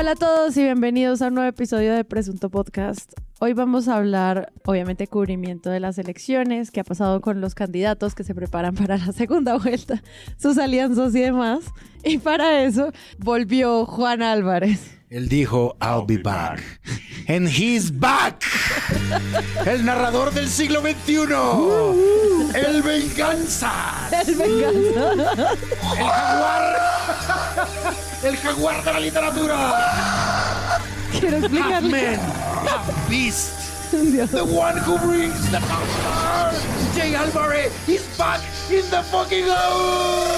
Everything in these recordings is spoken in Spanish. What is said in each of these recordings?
Hola a todos y bienvenidos a un nuevo episodio de Presunto Podcast. Hoy vamos a hablar, obviamente, cubrimiento de las elecciones, qué ha pasado con los candidatos que se preparan para la segunda vuelta, sus alianzas y demás. Y para eso volvió Juan Álvarez. Él dijo, I'll be back. And he's back. El narrador del siglo XXI. El venganza. El venganza. El jaguar. El jaguar de la literatura. Quiero explicarle. Half beast. Dios. The one who brings the power. Jay Álvarez is back in the fucking house.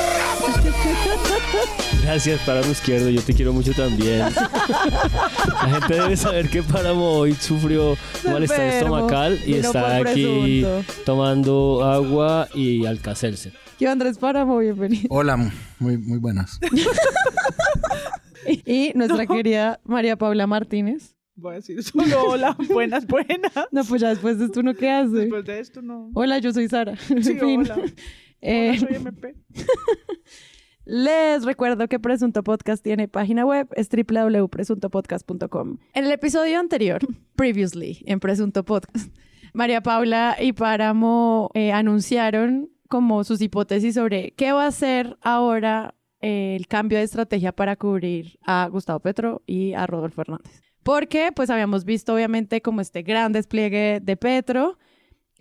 Gracias, Páramo Izquierdo. Yo te quiero mucho también. La gente debe saber que Páramo hoy sufrió malestar enfermo, estomacal y vino está aquí presunto. tomando agua y alcacelce. Yo Andrés Páramo, bienvenido. Hola, muy, muy buenas. Y nuestra querida María Paula Martínez. Voy a decir solo hola, buenas, buenas. No, pues ya después de esto uno qué hace. Después de esto no. Hola, yo soy Sara. Sí, fin. hola. Eh, Hola, soy MP. Les recuerdo que Presunto Podcast tiene página web, es www.presuntopodcast.com. En el episodio anterior, previously, en Presunto Podcast, María Paula y Páramo eh, anunciaron como sus hipótesis sobre qué va a hacer ahora el cambio de estrategia para cubrir a Gustavo Petro y a Rodolfo Hernández. Porque pues habíamos visto obviamente como este gran despliegue de Petro,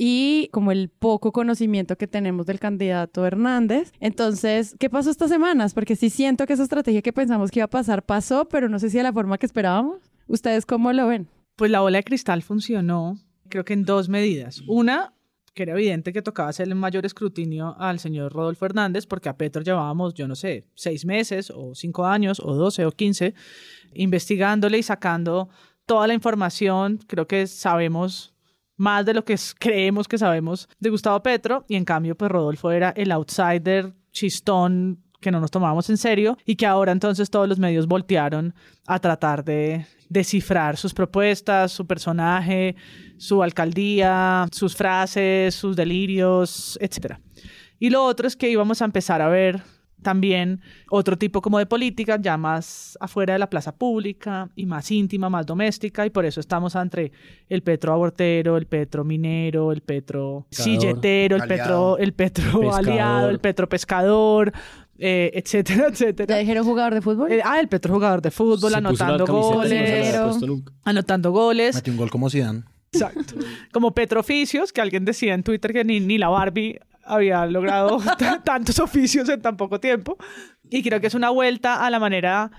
y como el poco conocimiento que tenemos del candidato Hernández. Entonces, ¿qué pasó estas semanas? Porque sí siento que esa estrategia que pensamos que iba a pasar pasó, pero no sé si de la forma que esperábamos. ¿Ustedes cómo lo ven? Pues la bola de cristal funcionó, creo que en dos medidas. Una, que era evidente que tocaba hacerle mayor escrutinio al señor Rodolfo Hernández, porque a Petro llevábamos, yo no sé, seis meses o cinco años o doce o quince, investigándole y sacando toda la información. Creo que sabemos más de lo que creemos que sabemos de Gustavo Petro y en cambio pues Rodolfo era el outsider chistón que no nos tomábamos en serio y que ahora entonces todos los medios voltearon a tratar de descifrar sus propuestas, su personaje, su alcaldía, sus frases, sus delirios, etc. Y lo otro es que íbamos a empezar a ver también otro tipo como de política, ya más afuera de la plaza pública y más íntima, más doméstica, y por eso estamos entre el Petro abortero, el Petro minero, el Petro Pescador, silletero, el aliado, Petro, el Petro pescador. aliado, el Petro pescador, eh, etcétera, ¿Ya etcétera. dijeron jugador de fútbol? Eh, ah, el Petro jugador de fútbol, Se puso la anotando camiseta y no se la había goles, puesto nunca. anotando goles. Metió un gol como Zidane. Exacto. Como Petro Oficios, que alguien decía en Twitter que ni, ni la Barbie había logrado t- tantos oficios en tan poco tiempo. Y creo que es una vuelta a la manera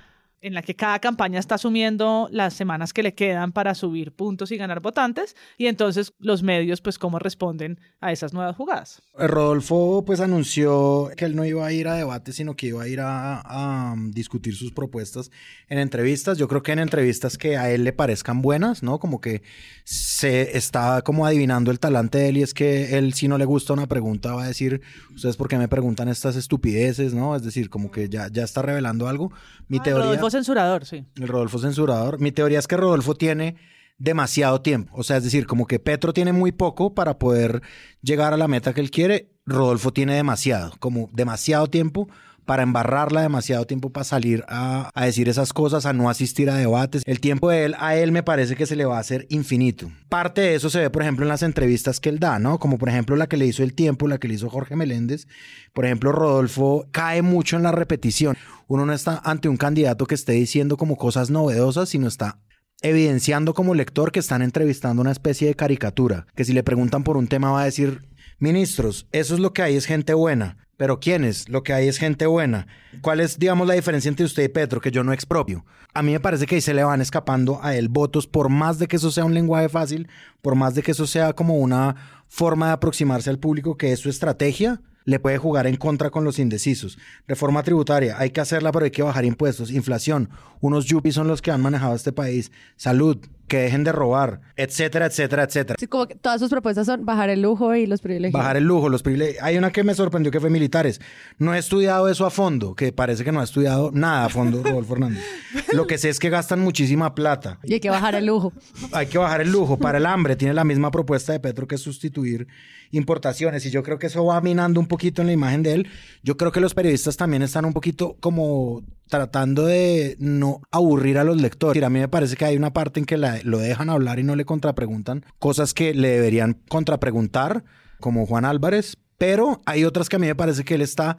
en la que cada campaña está asumiendo las semanas que le quedan para subir puntos y ganar votantes. Y entonces los medios, pues, cómo responden a esas nuevas jugadas. Rodolfo pues anunció que él no iba a ir a debate, sino que iba a ir a, a, um, discutir sus propuestas en entrevistas. Yo creo que en entrevistas que a él le parezcan buenas, ¿no? Como que se está como adivinando el talante de él y es que él si no le gusta una pregunta va a decir, ustedes por qué me preguntan estas estupideces, ¿no? Es decir, como que ya, ya está revelando algo. Mi teoría... Rodolfo censurador, sí. El Rodolfo censurador. Mi teoría es que Rodolfo tiene demasiado tiempo. O sea, es decir, como que Petro tiene muy poco para poder llegar a la meta que él quiere. Rodolfo tiene demasiado, como demasiado tiempo para embarrarla, demasiado tiempo para salir a, decir esas cosas, a no asistir a debates. El tiempo de él, a él me parece que se le va a hacer infinito. Parte de eso se ve, por ejemplo, en las entrevistas que él da, ¿no? Como por ejemplo la que le hizo El Tiempo, la que le hizo Jorge Meléndez. Por ejemplo, Rodolfo cae mucho en la repetición. Uno no está ante un candidato que esté diciendo como cosas novedosas, sino está evidenciando como lector que están entrevistando una especie de caricatura, que si le preguntan por un tema va a decir, ministros, eso es lo que hay, es gente buena. Pero ¿quiénes? Lo que hay es gente buena. ¿Cuál es, digamos, la diferencia entre usted y Petro, que yo no expropio? A mí me parece que ahí se le van escapando a él votos, por más de que eso sea un lenguaje fácil, por más de que eso sea como una forma de aproximarse al público, que es su estrategia, le puede jugar en contra con los indecisos. Reforma tributaria, hay que hacerla, pero hay que bajar impuestos. Inflación, unos yuppies son los que han manejado este país. Salud, que dejen de robar, etcétera, etcétera, etcétera. Sí, como que todas sus propuestas son bajar el lujo y los privilegios. Bajar el lujo, los privilegios. Hay una que me sorprendió que fue militares. No he estudiado eso a fondo, que parece que no ha estudiado nada a fondo Rodolfo Hernández. Lo que sé es que gastan muchísima plata. Y hay que bajar el lujo. Hay que bajar el lujo. Para el hambre tiene la misma propuesta de Petro que es sustituir importaciones. Y yo creo que eso va minando un poquito en la imagen de él. Yo creo que los periodistas también están un poquito como tratando de no aburrir a los lectores. A mí me parece que hay una parte en que lo dejan hablar y no le contrapreguntan cosas que le deberían contrapreguntar, como Juan Álvarez, pero hay otras que a mí me parece que él está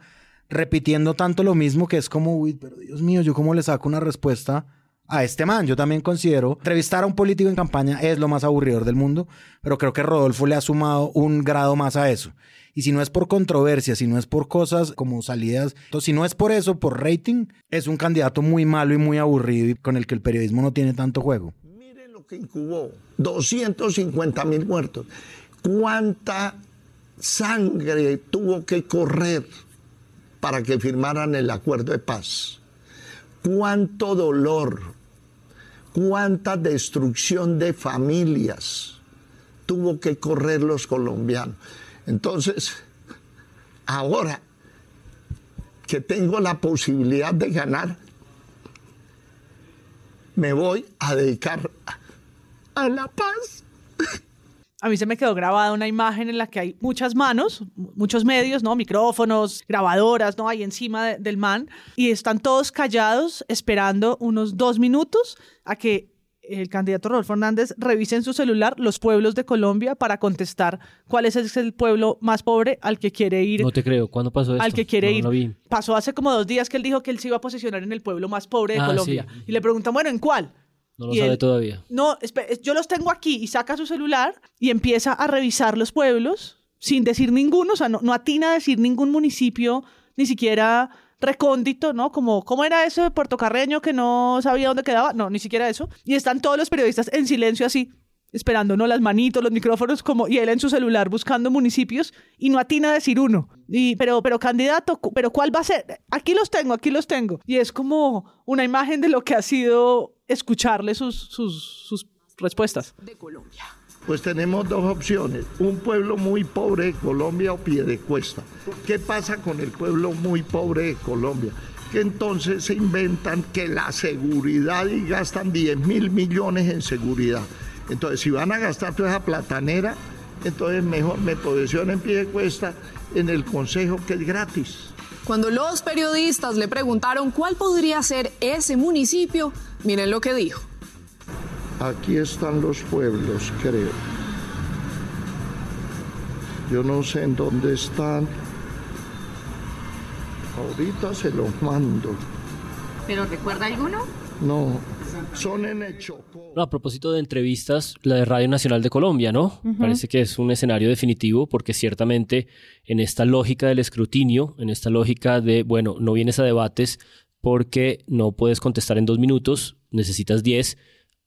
repitiendo tanto lo mismo que es como, uy, pero Dios mío, yo cómo le saco una respuesta a este man. Yo también considero entrevistar a un político en campaña es lo más aburridor del mundo, pero creo que Rodolfo le ha sumado un grado más a eso. Y si no es por controversia, si no es por cosas como salidas, entonces, si no es por eso, por rating, es un candidato muy malo y muy aburrido y con el que el periodismo no tiene tanto juego. Miren lo que incubó, 250 mil muertos. ¿Cuánta sangre tuvo que correr para que firmaran el acuerdo de paz? ¿Cuánto dolor? ¿Cuánta destrucción de familias tuvo que correr los colombianos? Entonces, ahora que tengo la posibilidad de ganar, me voy a dedicar a la paz. A mí se me quedó grabada una imagen en la que hay muchas manos, muchos medios, ¿no? Micrófonos, grabadoras, ¿no? Ahí encima del man. Y están todos callados esperando unos dos minutos a que el candidato Rodolfo Hernández revise en su celular los pueblos de Colombia para contestar cuál es el pueblo más pobre al que quiere ir. No te creo. ¿Cuándo pasó eso? Al que quiere ir. Pasó hace como dos días que él dijo que él se iba a posicionar en el pueblo más pobre de ah, Colombia. Y le preguntan, bueno, ¿en cuál? No lo sabe todavía. No, yo los tengo aquí y saca su celular y empieza a revisar los pueblos sin decir ninguno, o sea, no, no atina a decir ningún municipio, ni siquiera recóndito, ¿no? Como, ¿cómo era eso de Puerto Carreño que no sabía dónde quedaba? No, ni siquiera eso. Y están todos los periodistas en silencio así, esperando, ¿no? Las manitos, los micrófonos, como, y él en su celular buscando municipios y no atina a decir uno. Y, pero, pero candidato, pero ¿cuál va a ser? Aquí los tengo, aquí los tengo. Y es como una imagen de lo que ha sido escucharle sus, sus, sus respuestas. De Colombia pues tenemos dos opciones, un pueblo muy pobre de Colombia o cuesta. ¿Qué pasa con el pueblo muy pobre de Colombia? Que entonces se inventan que la seguridad y gastan 10 mil millones en seguridad. Entonces, si van a gastar toda esa platanera, entonces mejor me posiciono en cuesta en el consejo que es gratis. Cuando los periodistas le preguntaron cuál podría ser ese municipio, miren lo que dijo. Aquí están los pueblos, creo. Yo no sé en dónde están. Ahorita se los mando. ¿Pero recuerda alguno? No, son en el Chocó. a propósito de entrevistas, la de Radio Nacional de Colombia, ¿no? Parece que es un escenario definitivo porque ciertamente en esta lógica del escrutinio, en esta lógica de, bueno, no vienes a debates porque no puedes contestar en dos minutos, necesitas diez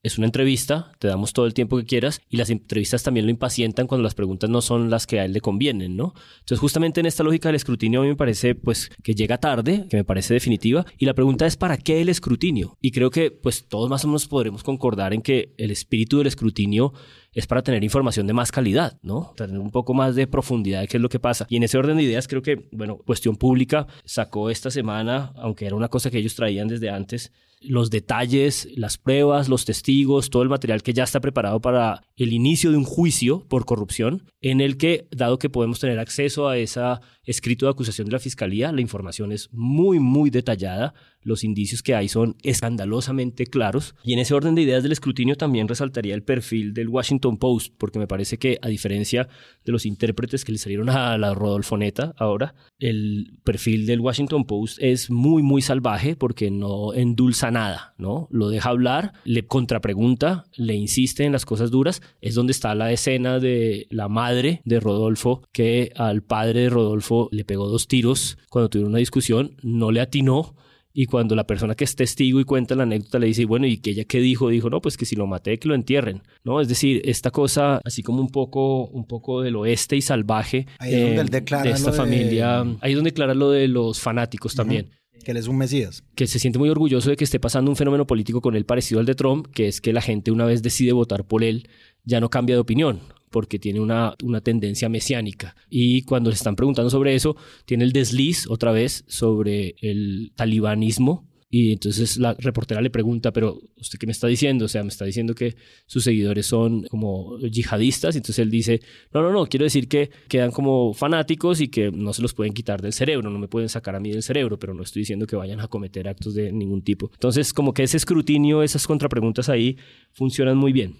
es una entrevista, te damos todo el tiempo que quieras y las entrevistas también lo impacientan cuando las preguntas no son las que a él le convienen, ¿no? Entonces, justamente en esta lógica del escrutinio a mí me parece pues que llega tarde, que me parece definitiva y la pregunta es ¿para qué el escrutinio? Y creo que pues todos más o menos podremos concordar en que el espíritu del escrutinio es para tener información de más calidad, ¿no? Tener un poco más de profundidad de qué es lo que pasa. Y en ese orden de ideas creo que, bueno, Cuestión Pública sacó esta semana, aunque era una cosa que ellos traían desde antes, los detalles, las pruebas, los testigos, todo el material que ya está preparado para el inicio de un juicio por corrupción, en el que, dado que podemos tener acceso a ese escrito de acusación de la Fiscalía, la información es muy, muy detallada, los indicios que hay son escandalosamente claros. Y en ese orden de ideas del escrutinio también resaltaría el perfil del Washington Post, porque me parece que a diferencia de los intérpretes que le salieron a la Rodolfoneta ahora, el perfil del Washington Post es muy, muy salvaje porque no endulza nada, ¿no? Lo deja hablar, le contrapregunta, le insiste en las cosas duras. Es donde está la escena de la madre de Rodolfo que al padre de Rodolfo le pegó dos tiros cuando tuvieron una discusión, no le atinó y cuando la persona que es testigo y cuenta la anécdota le dice, bueno, ¿y que ella qué dijo? Dijo, no, pues que si lo maté, que lo entierren, ¿no? Es decir, esta cosa, así como un poco, un poco del oeste y salvaje ahí donde él eh, de esta familia. Ahí es donde declara lo de los fanáticos también. Que él es un mesías. Que se siente muy orgulloso de que esté pasando un fenómeno político con él parecido al de Trump, que es que la gente una vez decide votar por él, ya no cambia de opinión porque tiene una, una tendencia mesiánica. Y cuando le están preguntando sobre eso, tiene el desliz otra vez sobre el talibanismo, y entonces la reportera le pregunta, pero ¿usted qué me está diciendo? O sea, me está diciendo que sus seguidores son como yihadistas. Y entonces él dice, no, no, no, quiero decir que quedan como fanáticos y que no se los pueden quitar del cerebro, no me pueden sacar a mí del cerebro, pero no estoy diciendo que vayan a cometer actos de ningún tipo. Entonces, como que ese escrutinio, esas contrapreguntas ahí funcionan muy bien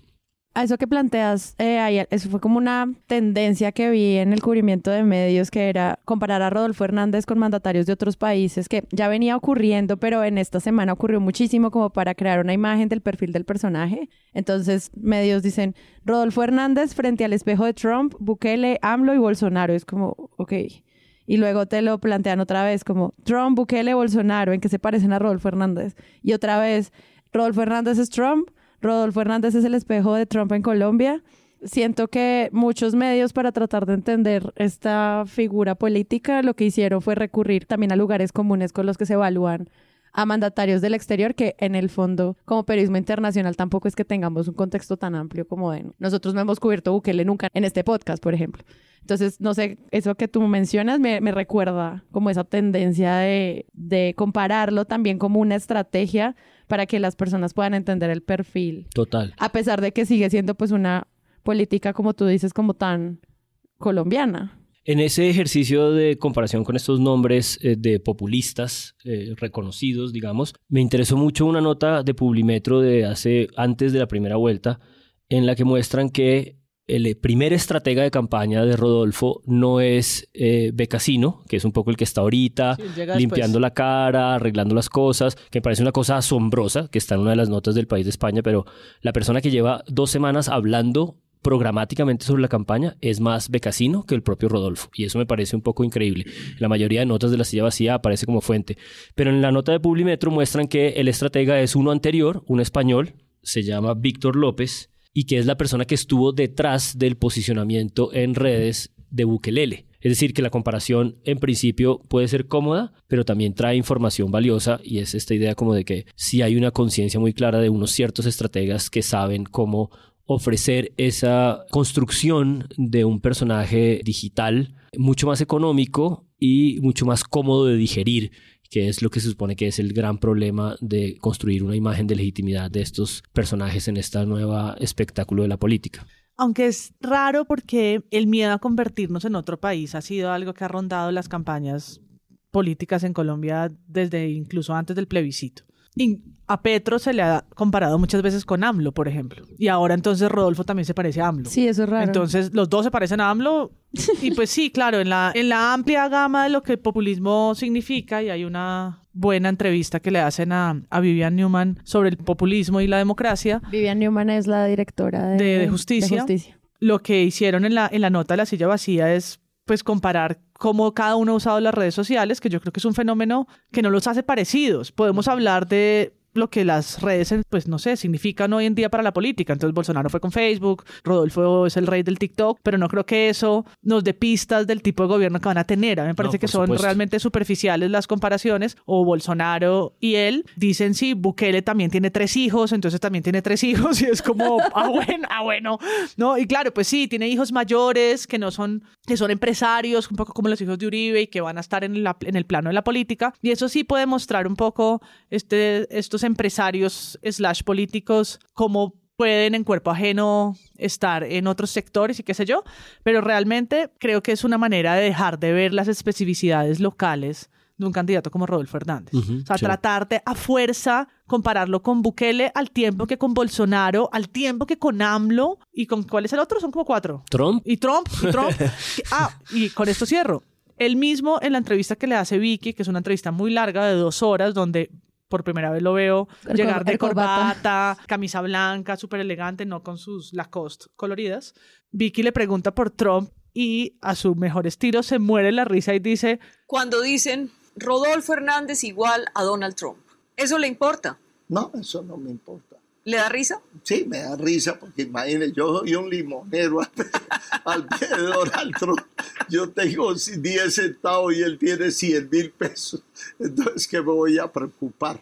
a eso que planteas, eh, eso fue como una tendencia que vi en el cubrimiento de medios, que era comparar a Rodolfo Hernández con mandatarios de otros países, que ya venía ocurriendo, pero en esta semana ocurrió muchísimo como para crear una imagen del perfil del personaje. Entonces, medios dicen, Rodolfo Hernández frente al espejo de Trump, Bukele, AMLO y Bolsonaro. Es como, ok. Y luego te lo plantean otra vez como Trump, Bukele, Bolsonaro, en que se parecen a Rodolfo Hernández. Y otra vez, Rodolfo Hernández es Trump, Rodolfo Hernández es el espejo de Trump en Colombia. Siento que muchos medios para tratar de entender esta figura política lo que hicieron fue recurrir también a lugares comunes con los que se evalúan a mandatarios del exterior que en el fondo como periodismo internacional tampoco es que tengamos un contexto tan amplio como de nosotros no hemos cubierto Bukele nunca en este podcast, por ejemplo. Entonces, no sé, eso que tú mencionas me, me recuerda como esa tendencia de, de compararlo también como una estrategia para que las personas puedan entender el perfil. Total. A pesar de que sigue siendo pues una política, como tú dices, como tan colombiana. En ese ejercicio de comparación con estos nombres eh, de populistas eh, reconocidos, digamos, me interesó mucho una nota de Publimetro de hace antes de la primera vuelta en la que muestran que el primer estratega de campaña de Rodolfo no es eh, Becasino, que es un poco el que está ahorita, limpiando la cara, arreglando las cosas, que me parece una cosa asombrosa, que está en una de las notas del país de España, pero la persona que lleva dos semanas hablando programáticamente sobre la campaña es más Becasino que el propio Rodolfo. Y eso me parece un poco increíble. La mayoría de notas de la silla vacía aparece como fuente. Pero en la nota de Publimetro muestran que el estratega es uno anterior, un español, se llama Víctor López, y que es la persona que estuvo detrás del posicionamiento en redes de Bukelele. Es decir, que la comparación en principio puede ser cómoda, pero también trae información valiosa y es esta idea como de que si hay una conciencia muy clara de unos ciertos estrategas que saben cómo ofrecer esa construcción de un personaje digital mucho más económico y mucho más cómodo de digerir que es lo que se supone que es el gran problema de construir una imagen de legitimidad de estos personajes en esta nueva espectáculo de la política. Aunque es raro porque el miedo a convertirnos en otro país ha sido algo que ha rondado las campañas políticas en Colombia desde incluso antes del plebiscito. Y a Petro se le ha comparado muchas veces con AMLO, por ejemplo. Y ahora entonces Rodolfo también se parece a AMLO. Sí, eso es raro. Entonces los dos se parecen a AMLO. Y pues sí, claro, en la, en la amplia gama de lo que el populismo significa, y hay una buena entrevista que le hacen a, a Vivian Newman sobre el populismo y la democracia. Vivian Newman es la directora de, justicia. justicia. Lo que hicieron en la, en la nota de la silla vacía es pues comparar cómo cada uno ha usado las redes sociales, que yo creo que es un fenómeno que no los hace parecidos. Podemos hablar de lo que las redes, pues no sé, significan hoy en día para la política. Entonces Bolsonaro fue con Facebook, Rodolfo es el rey del TikTok, pero no creo que eso nos dé pistas del tipo de gobierno que van a tener. A mí me parece que son realmente superficiales las comparaciones. O Bolsonaro y él dicen, sí, Bukele también tiene tres hijos, entonces también tiene tres hijos y es como, ah, bueno, ah, bueno. No, y claro, pues sí, tiene hijos mayores que no son, que son empresarios, un poco como los hijos de Uribe y que van a estar en, la, en el plano de la política. Y eso sí puede mostrar un poco este, estos empresarios slash políticos cómo pueden en cuerpo ajeno estar en otros sectores y qué sé yo, pero realmente creo que es una manera de dejar de ver las especificidades locales de un candidato como Rodolfo Hernández. o sea, tratar de a fuerza compararlo con Bukele al tiempo que con Bolsonaro, al tiempo que con AMLO y con ¿cuál es el otro? Son como cuatro. Trump. Y Trump, y Trump. ah, y con esto cierro. Él mismo en la entrevista que le hace Vicky, que es una entrevista muy larga de dos horas, donde por primera vez lo veo llegar de corbata, camisa blanca, súper elegante, no con sus Lacoste coloridas. Vicky le pregunta por Trump y a su mejor estilo se muere la risa y dice... Cuando dicen Rodolfo Hernández igual a Donald Trump, ¿eso le importa? No, eso no me importa. ¿Le da risa? Sí, me da risa porque imagínese, yo soy un limonero alrededor al Trump. Yo tengo 10 centavos y él tiene 100 mil pesos. Entonces, ¿qué me voy a preocupar?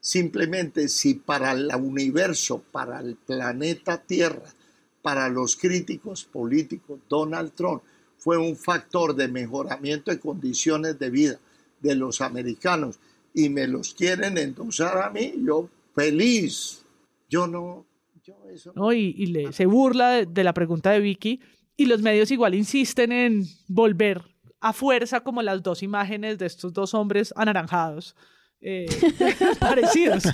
Simplemente si para el universo, para el planeta Tierra, para los críticos políticos, Donald Trump fue un factor de mejoramiento de condiciones de vida de los americanos y me los quieren endosar a mí, yo feliz. Yo no, yo eso no. y, le, se burla de, de la pregunta de Vicky y los medios igual insisten en volver a fuerza como las dos imágenes de estos dos hombres anaranjados eh, parecidos.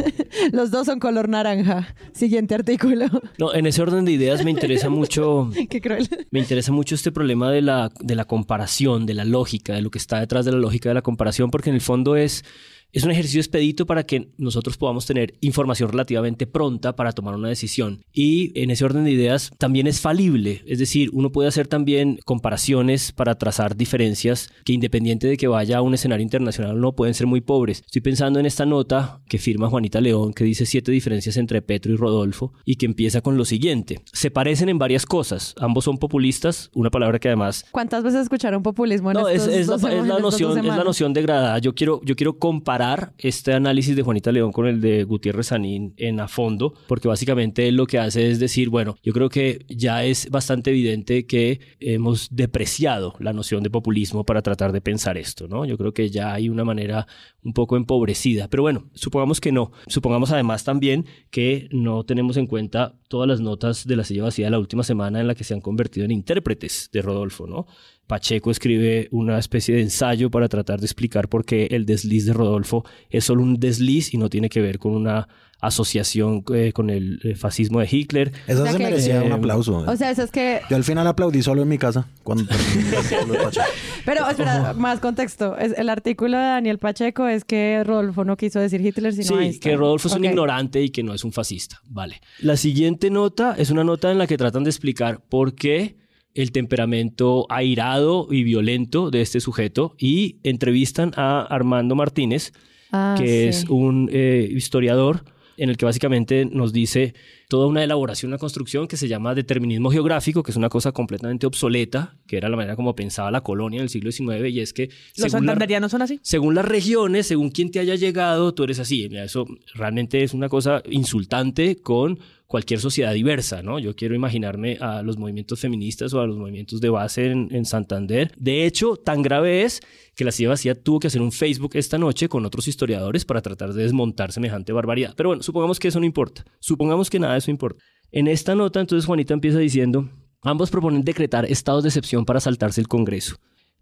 Los dos son color naranja. Siguiente artículo. No, en ese orden de ideas me interesa mucho. Qué cruel. Me interesa mucho este problema de la, de la comparación, de la lógica, de lo que está detrás de la lógica de la comparación, porque en el fondo es es un ejercicio expedito para que nosotros podamos tener información relativamente pronta para tomar una decisión. Y en ese orden de ideas también es falible, es decir, uno puede hacer también comparaciones para trazar diferencias que independiente de que vaya a un escenario internacional no pueden ser muy pobres. Estoy pensando en esta nota que firma Juanita León que dice siete diferencias entre Petro y Rodolfo y que empieza con lo siguiente. Se parecen en varias cosas, ambos son populistas, una palabra que además... ¿Cuántas veces escucharon populismo en no, estos es, dos la, es la noción, es la noción degradada. Yo quiero, yo quiero comparar este análisis de Juanita León con el de Gutiérrez Sanín en a fondo, porque básicamente él lo que hace es decir, bueno, yo creo que ya es bastante evidente que hemos depreciado la noción de populismo para tratar de pensar esto, ¿no? Yo creo que ya hay una manera un poco empobrecida, pero bueno, supongamos que no. Supongamos además también que no tenemos en cuenta todas las notas de la silla vacía de la última semana en la que se han convertido en intérpretes de Rodolfo, ¿no? Pacheco escribe una especie de ensayo para tratar de explicar por qué el desliz de Rodolfo es solo un desliz y no tiene que ver con una asociación eh, con el eh, fascismo de Hitler. Eso O sea se que- merecía un Eh, aplauso. O sea, eso es que... Yo al final aplaudí solo en mi casa cuando. Pero espera, más contexto. Es, el artículo de Daniel Pacheco es que Rodolfo no quiso decir Hitler, sino Sí, Einstein. que Rodolfo es un ignorante y que no es un fascista. Vale. La siguiente nota es una nota en la que tratan de explicar por qué el temperamento airado y violento de este sujeto y entrevistan a Armando Martínez, Ah, que sí. es un eh, historiador en el que básicamente nos dice toda una elaboración, una construcción que se llama determinismo geográfico, que es una cosa completamente obsoleta, que era la manera como pensaba la colonia en el siglo XIX, y es que Los santanderianos son así. según las regiones, según quién te haya llegado, tú eres así. Eso realmente es una cosa insultante con cualquier sociedad diversa, ¿no? Yo quiero imaginarme a los movimientos feministas o a los movimientos de base en, en Santander. De hecho, tan grave es que la Silla Vacía tuvo que hacer un Facebook esta noche con otros historiadores para tratar de desmontar semejante barbaridad. Pero bueno, supongamos que eso no importa. Supongamos que nada de eso importa. En esta nota, entonces Juanita empieza diciendo, ambos proponen decretar estados de excepción para saltarse el Congreso.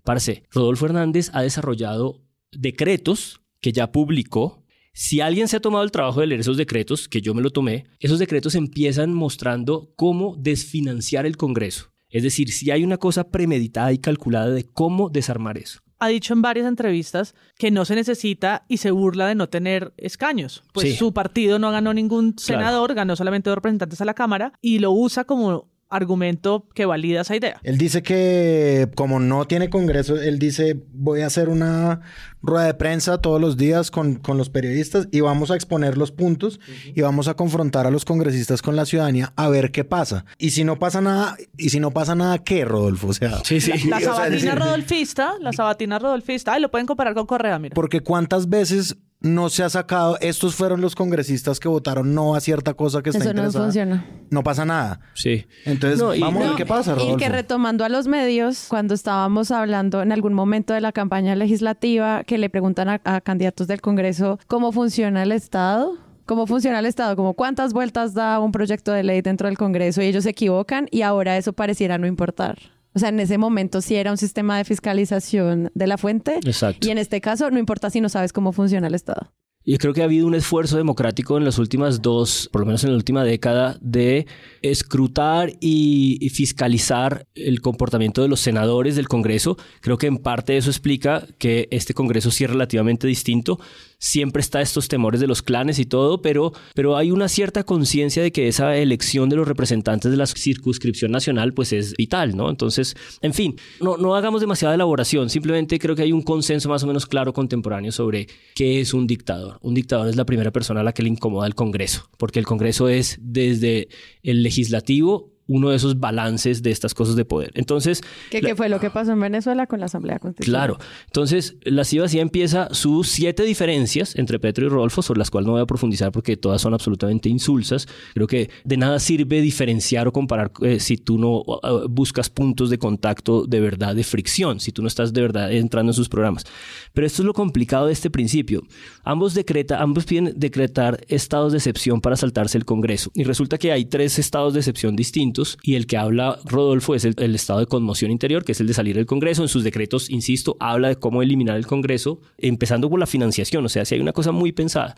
Parce, Rodolfo Hernández ha desarrollado decretos que ya publicó. Si alguien se ha tomado el trabajo de leer esos decretos, que yo me lo tomé, esos decretos empiezan mostrando cómo desfinanciar el Congreso. Es decir, si hay una cosa premeditada y calculada de cómo desarmar eso. Ha dicho en varias entrevistas que no se necesita y se burla de no tener escaños. Pues Sí. su partido no ganó ningún Claro. senador, ganó solamente dos representantes a la Cámara y lo usa como argumento que valida esa idea. Él dice que como no tiene congreso, él dice voy a hacer una rueda de prensa todos los días con, con los periodistas y vamos a exponer los puntos y vamos a confrontar a los congresistas con la ciudadanía a ver qué pasa. Y si no pasa nada, y si no pasa nada, ¿qué, Rodolfo? O sea, Sí, sí. La o sea, sabatina decir, rodolfista, la sabatina rodolfista, ay, lo pueden comparar con Correa, mira. Porque cuántas veces no se ha sacado, estos fueron los congresistas que votaron no a cierta cosa que está Eso no funciona. No pasa nada. Sí. Entonces, No, y- vamos a ver No, qué pasa, Y Rodolfo. que retomando a los medios, cuando estábamos hablando en algún momento de la campaña legislativa, que le preguntan a, a candidatos del Congreso cómo funciona el Estado. ¿Cómo funciona el Estado? Como cuántas vueltas da un proyecto de ley dentro del Congreso y ellos se equivocan y ahora eso pareciera no importar. O sea, en ese momento sí era un sistema de fiscalización de la fuente Exacto. y en este caso no importa si no sabes cómo funciona el Estado. Yo creo que ha habido un esfuerzo democrático en las últimas dos, por lo menos en la última década, de escrutar y, y fiscalizar el comportamiento de los senadores del Congreso. Creo que en parte eso explica que este Congreso sí es relativamente distinto. Siempre está estos temores de los clanes y todo, pero, pero hay una cierta conciencia de que esa elección de los representantes de la circunscripción nacional pues es vital, ¿no? Entonces, en fin, no, no hagamos demasiada elaboración, simplemente creo que hay un consenso más o menos claro contemporáneo sobre qué es un dictador. Un dictador es la primera persona a la que le incomoda el Congreso, porque el Congreso es desde el legislativo uno de esos balances de estas cosas de poder. Entonces... ¿Qué, fue lo que pasó en Venezuela con la Asamblea Constitucional? Claro. Entonces, la CIVA sí empieza sus siete diferencias entre Petro y Rodolfo, sobre las cuales no voy a profundizar porque todas son absolutamente insulsas. Creo que de nada sirve diferenciar o comparar eh, si tú no uh, buscas puntos de contacto de verdad, de fricción, si tú no estás de verdad entrando en sus programas. Pero esto es lo complicado de este principio. Ambos, decreta, ambos piden decretar estados de excepción para saltarse el Congreso. Y resulta que hay tres estados de excepción distintos y el que habla Rodolfo es el, estado de conmoción interior, que es el de salir del Congreso. En sus decretos, insisto, habla de cómo eliminar el Congreso, empezando por la financiación, o sea, si hay una cosa muy pensada.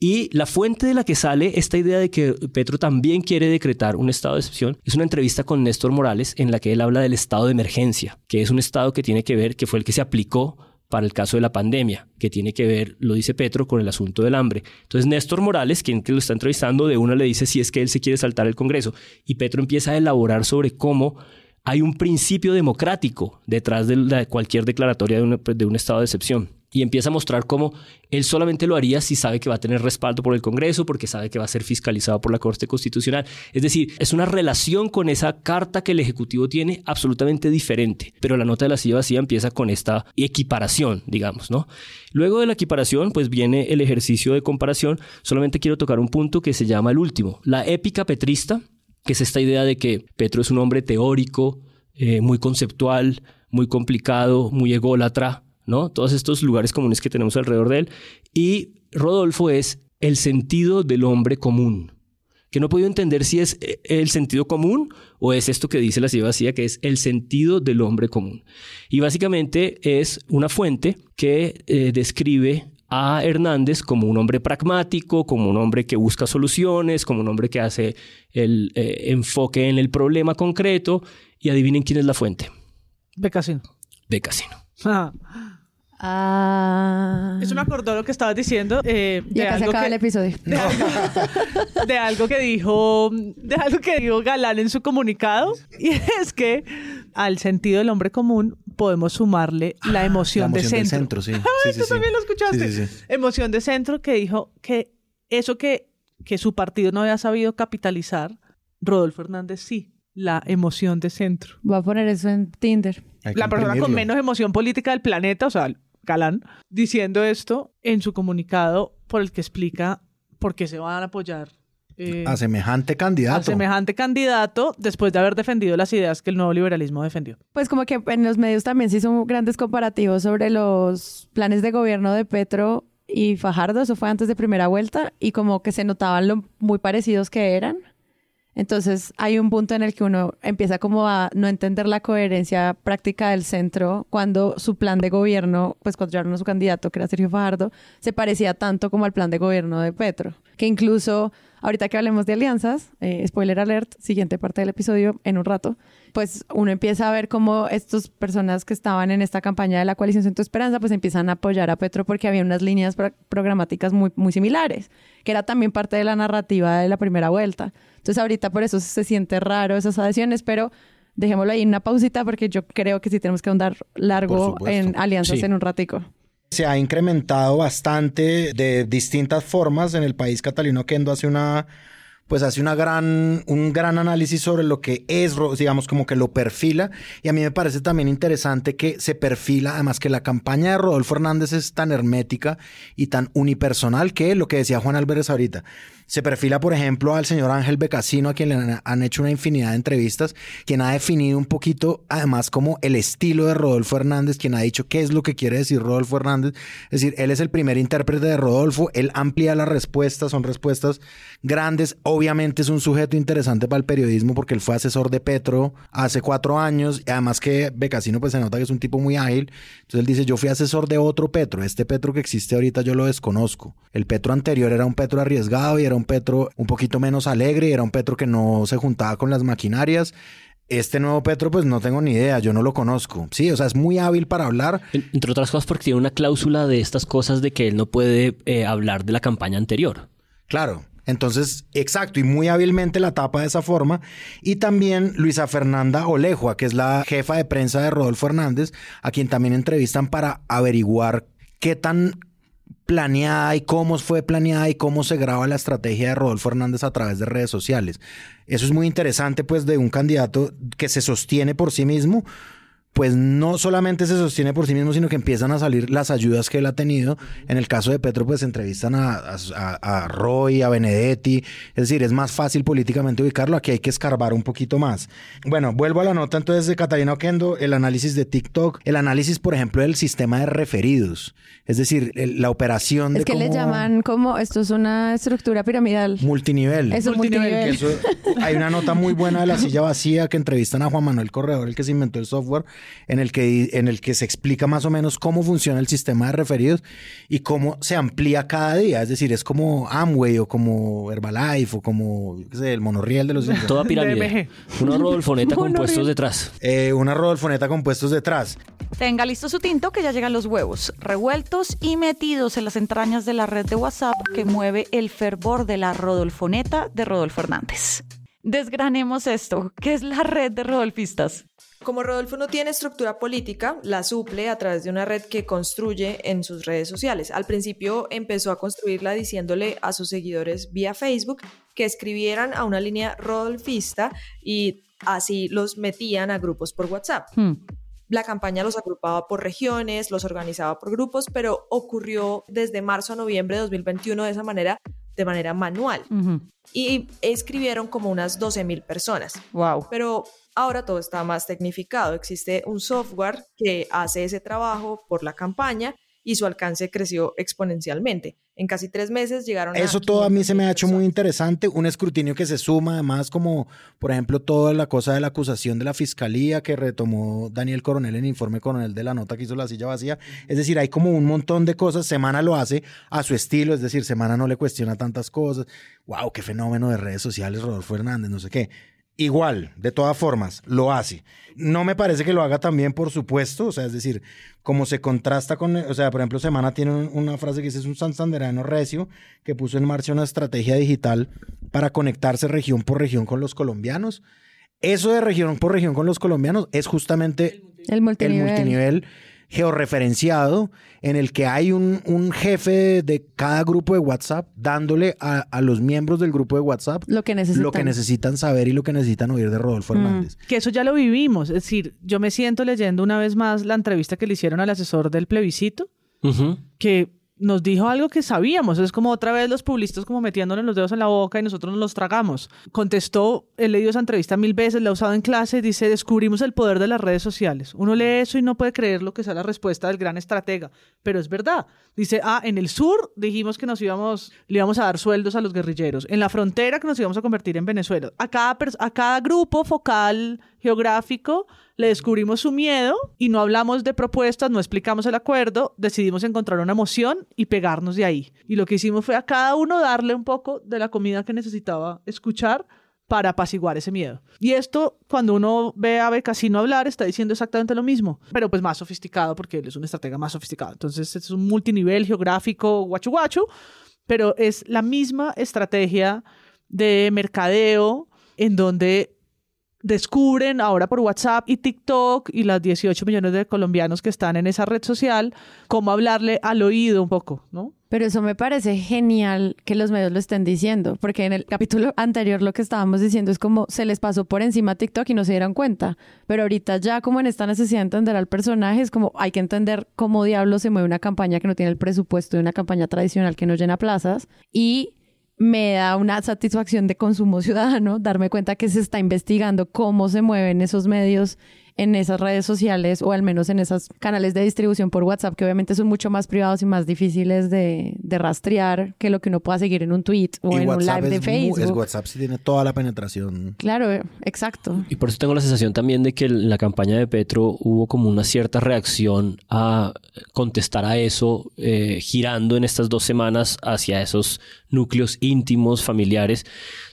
Y la fuente de la que sale esta idea de que Petro también quiere decretar un estado de excepción es una entrevista con Néstor Morales en la que él habla del estado de emergencia, que es un estado que tiene que ver, que fue el que se aplicó para el caso de la pandemia, que tiene que ver, lo dice Petro, con el asunto del hambre. Entonces Néstor Morales, quien lo está entrevistando, de una le dice si es que él se quiere saltar el Congreso. Y Petro empieza a elaborar sobre cómo hay un principio democrático detrás de, cualquier declaratoria de un estado de excepción y empieza a mostrar cómo él solamente lo haría si sabe que va a tener respaldo por el Congreso, porque sabe que va a ser fiscalizado por la Corte Constitucional. Es decir, es una relación con esa carta que el Ejecutivo tiene absolutamente diferente. Pero la nota de la silla vacía empieza con esta equiparación, digamos, ¿no? Luego de la equiparación, pues viene el ejercicio de comparación. Solamente quiero tocar un punto que se llama el último, la épica petrista, que es esta idea de que Petro es un hombre teórico, eh, muy conceptual, muy complicado, muy ególatra, ¿no? Todos estos lugares comunes que tenemos alrededor de él. Y Rodolfo es el sentido del hombre común, que no he podido entender si es eh, el sentido común o es esto que dice la ciudad vacía, que es el sentido del hombre común. Y básicamente es una fuente que eh, describe a Hernández como un hombre pragmático, como un hombre que busca soluciones, como un hombre que hace el eh, enfoque en el problema concreto. Y adivinen quién es la fuente. Becasino. Becasino. Ah. Eso me acordó lo que estabas diciendo. Eh, ya de casi acaba el episodio. De, algo que dijo, de algo que dijo Galán en su comunicado. Y es que al sentido del hombre común podemos sumarle la emoción, la emoción de centro. sí. Ay, tú también lo escuchaste. Emoción de centro que dijo que eso que, que su partido no había sabido capitalizar, Rodolfo Hernández sí. La emoción de centro. Voy a poner eso en Tinder. La persona con menos emoción política del planeta, o sea, Galán, diciendo esto en su comunicado por el que explica por qué se van a apoyar. Eh, a semejante candidato. A semejante candidato después de haber defendido las ideas que el nuevo liberalismo defendió. Pues como que en los medios también se hizo grandes comparativos sobre los planes de gobierno de Petro y Fajardo, eso fue antes de primera vuelta, y como que se notaban lo muy parecidos que eran. Entonces hay un punto en el que uno empieza como a no entender la coherencia práctica del centro cuando su plan de gobierno, pues cuando a su candidato, que era Sergio Fajardo, se parecía tanto como al plan de gobierno de Petro. Que incluso, ahorita que hablemos de alianzas, eh, spoiler alert, siguiente parte del episodio en un rato, pues uno empieza a ver cómo estas personas que estaban en esta campaña de la coalición Centro Esperanza, pues empiezan a apoyar a Petro porque había unas líneas programáticas muy, muy similares, que era también parte de la narrativa de la primera vuelta. Entonces ahorita por eso se siente raro esas adhesiones, pero dejémoslo ahí una pausita porque yo creo que sí tenemos que andar largo en alianzas en un ratico. Se ha incrementado bastante de distintas formas en el país. Catalino Kendo hace una pues hace una gran, un gran análisis sobre lo que es, digamos, como que lo perfila. Y a mí me parece también interesante que se perfila, además que la campaña de Rodolfo Hernández es tan hermética y tan unipersonal que lo que decía Juan Álvarez ahorita se perfila, por ejemplo, al señor Ángel Becasino, a quien le han hecho una infinidad de entrevistas, quien ha definido un poquito, además, como el estilo de Rodolfo Hernández, quien ha dicho qué es lo que quiere decir Rodolfo Hernández. Es decir, él es el primer intérprete de Rodolfo, él amplía las respuestas, son respuestas grandes. Obviamente es un sujeto interesante para el periodismo porque él fue asesor de Petro hace cuatro años, y además que Becasino pues se nota que es un tipo muy ágil. Entonces él dice, yo fui asesor de otro Petro, este Petro que existe ahorita yo lo desconozco. El Petro anterior era un Petro arriesgado y era un Petro un poquito menos alegre, era un Petro que no se juntaba con las maquinarias. Este nuevo Petro, pues no tengo ni idea, yo no lo conozco. Sí, o sea, es muy hábil para hablar. Entre otras cosas porque tiene una cláusula de estas cosas de que él no puede eh, hablar de la campaña anterior. Claro, entonces, exacto, y muy hábilmente la tapa de esa forma. Y también Luisa Fernanda Olejua, que es la jefa de prensa de Rodolfo Hernández, a quien también entrevistan para averiguar qué tan planeada y cómo fue planeada y cómo se graba la estrategia de Rodolfo Hernández a través de redes sociales. Eso es muy interesante, pues, de un candidato que se sostiene por sí mismo, pues no solamente se sostiene por sí mismo, sino que empiezan a salir las ayudas que él ha tenido. En el caso de Petro, pues entrevistan a, a, Roy, a Benedetti. Es decir, es más fácil políticamente ubicarlo. Aquí hay que escarbar un poquito más. Bueno, vuelvo a la nota entonces de Catalina Oquendo, el análisis de TikTok, el análisis, por ejemplo, del sistema de referidos. Es decir, la operación de. Es que le llaman como esto es una estructura piramidal. Multinivel. Es un multinivel. hay una nota muy buena de la silla vacía que entrevistan a Juan Manuel Corredor, el que se inventó el software en el, que, en el que se explica más o menos cómo funciona el sistema de referidos y cómo se amplía cada día. Es decir, es como Amway o como Herbalife o como el monorriel de los... Toda pirámide. una rodolfoneta con puestos detrás. Eh, una rodolfoneta con puestos detrás. Tenga listo su tinto que ya llegan los huevos, revueltos y metidos en las entrañas de la red de WhatsApp que mueve el fervor de la rodolfoneta de Rodolfo Hernández. Desgranemos esto. ¿Qué es la red de rodolfistas? Como Rodolfo no tiene estructura política, la suple a través de una red que construye en sus redes sociales. Al principio empezó a construirla diciéndole a sus seguidores vía Facebook que escribieran a una línea rodolfista y así los metían a grupos por WhatsApp. Hmm. La campaña los agrupaba por regiones, los organizaba por grupos, pero ocurrió desde marzo a noviembre de 2021 de esa manera, de manera manual. Y escribieron como unas 12 mil personas. Wow. Pero Ahora todo está más tecnificado. Existe un software que hace ese trabajo por la campaña y su alcance creció exponencialmente. En casi tres meses llegaron a... Eso todo a mí se me ha hecho muy interesante, un escrutinio que se suma además como, por ejemplo, toda la cosa de la acusación de la fiscalía que retomó Daniel Coronel en informe coronel de la nota que hizo la silla vacía. Es decir, hay como un montón de cosas, Semana lo hace a su estilo, es decir, Semana no le cuestiona tantas cosas. ¡Wow! ¡Qué fenómeno de redes sociales, Rodolfo Hernández! No sé qué igual, de todas formas, lo hace. No me parece que lo haga también, por supuesto, o sea, es decir, como se contrasta con, o sea, por ejemplo, Semana tiene una frase que dice, es un santanderano recio que puso en marcha una estrategia digital para conectarse región por región con los colombianos. Eso de región por región con los colombianos es justamente el multinivel, el multinivel georreferenciado en el que hay un, jefe de cada grupo de WhatsApp dándole a, los miembros del grupo de WhatsApp lo que, necesitan. lo que necesitan saber y lo que necesitan oír de Rodolfo mm. Hernández. Que eso ya lo vivimos. Es decir, yo me siento leyendo una vez más la entrevista que le hicieron al asesor del plebiscito, que nos dijo algo que sabíamos. Es como otra vez los publicistas como metiéndole los dedos en la boca y nosotros nos los tragamos. Contestó, he leído esa entrevista mil veces, la he usado en clase, dice, descubrimos el poder de las redes sociales. Uno lee eso y no puede creer lo que sea la respuesta del gran estratega, pero es verdad. Dice, ah, en el sur dijimos que nos íbamos, le íbamos a dar sueldos a los guerrilleros. En la frontera que nos íbamos a convertir en Venezuela. A cada, a cada grupo focal geográfico le descubrimos su miedo y no hablamos de propuestas, no explicamos el acuerdo, decidimos encontrar una emoción y pegarnos de ahí. Y lo que hicimos fue a cada uno darle un poco de la comida que necesitaba escuchar para apaciguar ese miedo. Y esto, cuando uno ve a Becasino hablar, está diciendo exactamente lo mismo, pero pues más sofisticado, porque él es un estratega más sofisticado. Entonces es un multinivel geográfico, guachu guachu, pero es la misma estrategia de mercadeo en donde descubren ahora por WhatsApp y TikTok y las 18 millones de colombianos que están en esa red social, cómo hablarle al oído un poco, ¿no? Pero eso me parece genial que los medios lo estén diciendo, porque en el capítulo anterior lo que estábamos diciendo es como se les pasó por encima TikTok y no se dieron cuenta. Pero ahorita ya como en esta necesidad de entender al personaje, es como hay que entender cómo diablos se mueve una campaña que no tiene el presupuesto de una campaña tradicional que no llena plazas y me da una satisfacción de consumo ciudadano darme cuenta que se está investigando cómo se mueven esos medios en esas redes sociales o al menos en esos canales de distribución por WhatsApp, que obviamente son mucho más privados y más difíciles de, rastrear que lo que uno pueda seguir en un tweet o en un live de Facebook. es WhatsApp sí tiene toda la penetración. Claro, exacto. Y por eso tengo la sensación también de que en la campaña de Petro hubo como una cierta reacción a contestar a eso, eh, girando en estas dos semanas hacia esos núcleos íntimos, familiares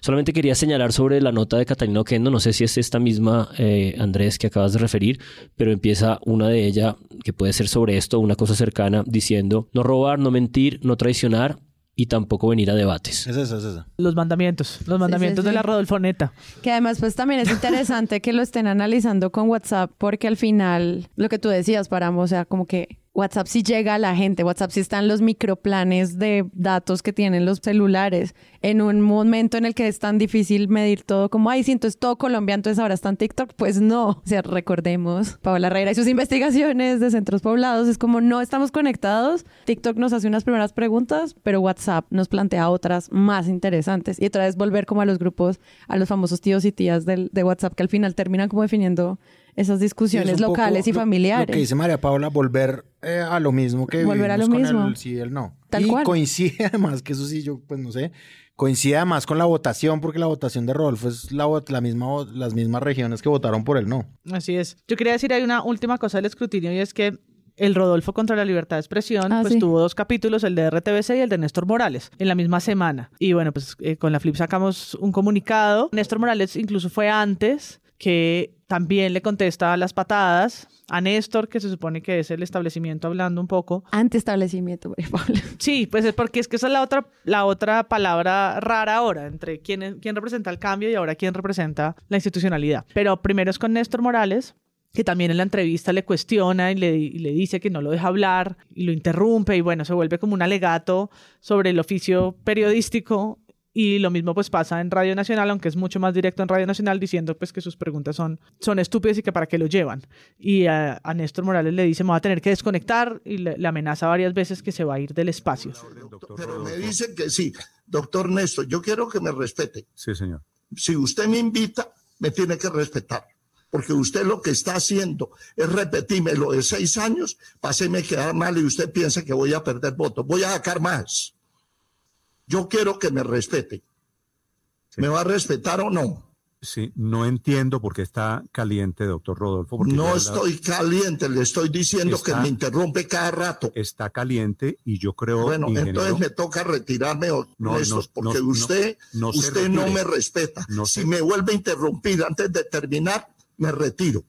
Solamente quería señalar sobre la nota de Catalina Oquendo, no sé si es esta misma, eh, Andrés, que acabas de referir, pero empieza una de ella que puede ser sobre esto, una cosa cercana, diciendo no robar, no mentir, no traicionar, y tampoco venir a debates. Es eso, es eso. Los mandamientos, los mandamientos sí, de sí. la Rodolfoneta. Que además pues también es interesante que lo estén analizando con WhatsApp porque al final lo que tú decías, Paramo, o sea, como que WhatsApp sí llega a la gente, WhatsApp sí están los microplanes de datos que tienen los celulares en un momento en el que es tan difícil medir todo como, ay, sí, entonces todo Colombia, entonces ahora está en TikTok. Pues no, o sea, recordemos, Paola Herrera y sus investigaciones de centros poblados, es como no estamos conectados, TikTok nos hace unas primeras preguntas, pero WhatsApp nos plantea otras más interesantes. Y otra vez volver como a los grupos, a los famosos tíos y tías del, de WhatsApp que al final terminan como definiendo esas discusiones es un poco locales y lo- familiares. Lo que dice María Paula, volver eh, a lo mismo que Volver a lo con mismo. el sí y el no. Tal y cual. coincide además, que eso sí, yo pues no sé, coincide además con la votación, porque la votación de Rodolfo es la, la misma, las mismas regiones que votaron por el no. Así es. Yo quería decir, hay una última cosa del escrutinio y es que el Rodolfo contra la libertad de expresión, Ah, pues sí. tuvo dos capítulos, el de RTBC y el de Néstor Morales, en la misma semana. Y bueno, pues eh, con la Flip sacamos un comunicado. Néstor Morales incluso fue antes que también le contesta a las patadas a Néstor, que se supone que es el establecimiento hablando un poco. Antiestablecimiento, María Paula. Sí, pues es porque es que esa es la otra, la otra palabra rara ahora, entre quién, es- quién representa el cambio y ahora quién representa la institucionalidad. Pero primero es con Néstor Morales, que también en la entrevista le cuestiona y le, y le dice que no lo deja hablar y lo interrumpe y bueno, se vuelve como un alegato sobre el oficio periodístico y lo mismo pues pasa en Radio Nacional, aunque es mucho más directo en Radio Nacional diciendo pues que sus preguntas son, son estúpidas y que para qué lo llevan. Y a, a Néstor Morales le dice, me va a tener que desconectar y le, le amenaza varias veces que se va a ir del espacio. Pero me dicen que sí. Doctor Néstor, yo quiero que me respete. Sí, señor. Si usted me invita, me tiene que respetar. Porque usted lo que está haciendo es repetirme lo de seis años, paseme quedar mal y usted piensa que voy a perder votos. Voy a sacar más. Yo quiero que me respete. ¿Me va a respetar o no? Sí, no entiendo por qué está caliente, doctor Rodolfo. No estoy caliente, le estoy diciendo Está- que me interrumpe cada rato. Está caliente y yo creo, Bueno, ingeniero, entonces me toca retirarme, No, no, porque no, usted, no, usted no me respeta. Si se- me vuelve a interrumpir antes de terminar, me retiro.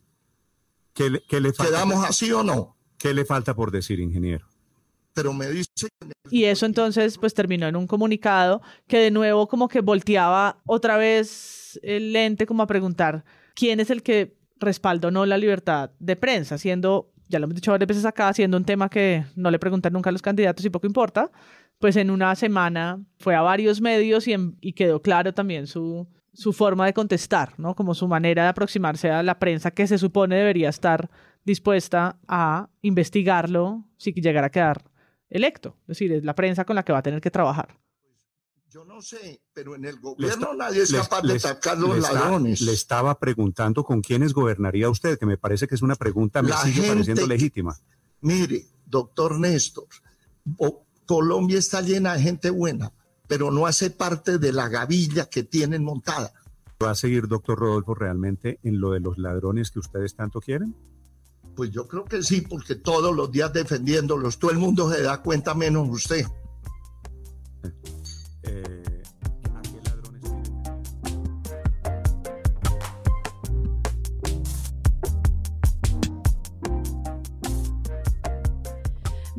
¿qué le, qué le falta, ¿Quedamos así o no? ¿qué le falta por decir, ingeniero? Pero me dice que me- Y eso entonces pues terminó en un comunicado que de nuevo como que volteaba otra vez el lente como a preguntar quién es el que respalda o no la libertad de prensa, siendo, ya lo hemos dicho varias veces acá, siendo un tema que no le preguntan nunca a los candidatos y poco importa, pues en una semana fue a varios medios y, en- y quedó claro también su, su forma de contestar, ¿no? Como su manera de aproximarse a la prensa que se supone debería estar dispuesta a investigarlo si llegara a quedar electo. Es decir, es la prensa con la que va a tener que trabajar. Yo no sé, pero en el gobierno está- nadie es capaz de le- sacar los le está- ladrones. Le estaba preguntando con quiénes gobernaría usted, que me parece que es una pregunta, me La sigue gente- pareciendo legítima. Mire, doctor Néstor, Colombia está llena de gente buena, pero no hace parte de la gavilla que tienen montada. ¿Va a seguir, doctor Rodolfo, realmente en lo de los ladrones que ustedes tanto quieren? Pues yo creo que sí, porque todos los días defendiéndolos, todo el mundo se da cuenta menos usted. Eh.